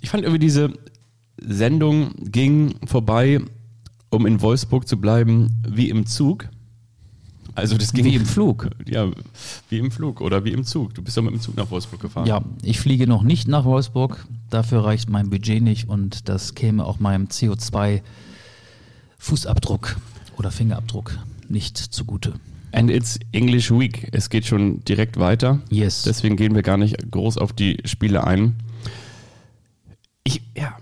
Ich fand irgendwie diese Sendung ging vorbei, um in Wolfsburg zu bleiben, wie im Zug. Also das ging Wie im Flug. Ja, wie im Flug oder wie im Zug. Du bist doch mit dem Zug nach Wolfsburg gefahren. Ja, ich fliege noch nicht nach Wolfsburg. Dafür reicht mein Budget nicht und das käme auch meinem CO2-Fußabdruck oder Fingerabdruck nicht zugute. And it's English Week. Es geht schon direkt weiter. Yes. Deswegen gehen wir gar nicht groß auf die Spiele ein. Ich, ja,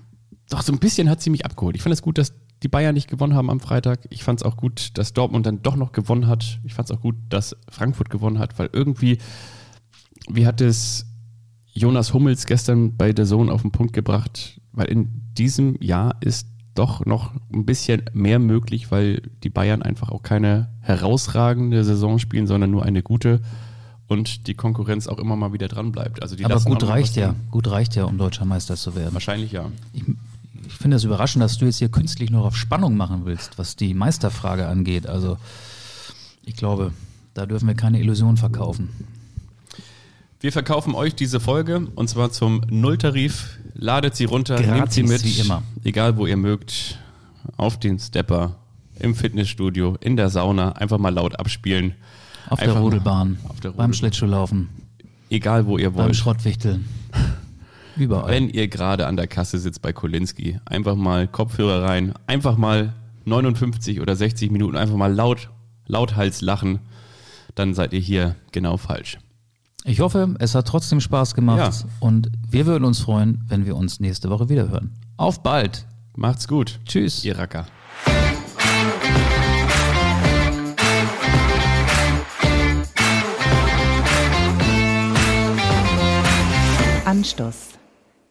doch so ein bisschen hat sie mich abgeholt. Ich fand es gut, dass die Bayern nicht gewonnen haben am Freitag. Ich fand es auch gut, dass Dortmund dann doch noch gewonnen hat. Ich fand es auch gut, dass Frankfurt gewonnen hat, weil irgendwie, wie hat es Jonas Hummels gestern bei der Sohn auf den Punkt gebracht, weil in diesem Jahr ist doch noch ein bisschen mehr möglich, weil die Bayern einfach auch keine herausragende Saison spielen, sondern nur eine gute. und die Konkurrenz auch immer mal wieder dran bleibt. Also die Aber gut reicht ja. Gut reicht ja, um deutscher Meister zu werden. Wahrscheinlich ja. Ich finde es überraschend, dass du jetzt hier künstlich noch auf Spannung machen willst, was die Meisterfrage angeht. Also ich glaube, da dürfen wir keine Illusion verkaufen. Wir verkaufen euch diese Folge und zwar zum Nulltarif. Ladet sie runter, nehmt sie mit, Gratis, wie immer. egal wo ihr mögt, auf den Stepper, im Fitnessstudio, in der Sauna, einfach mal laut abspielen. Auf der mal Rodelbahn, auf der beim Rodelbahn. Schlittschuhlaufen, Egal wo ihr beim wollt. Schrottwichteln. Überall. Wenn ihr gerade an der Kasse sitzt bei Kolinski, einfach mal Kopfhörer rein, einfach mal 59 oder 60 Minuten einfach mal laut, lauthals lachen, dann seid ihr hier genau falsch. Ich hoffe, es hat trotzdem Spaß gemacht Ja. und wir würden uns freuen, wenn wir uns nächste Woche wieder hören. Auf bald. Macht's gut. Tschüss. Ihr Racker. Anstoß,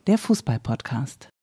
der Fußball-Podcast.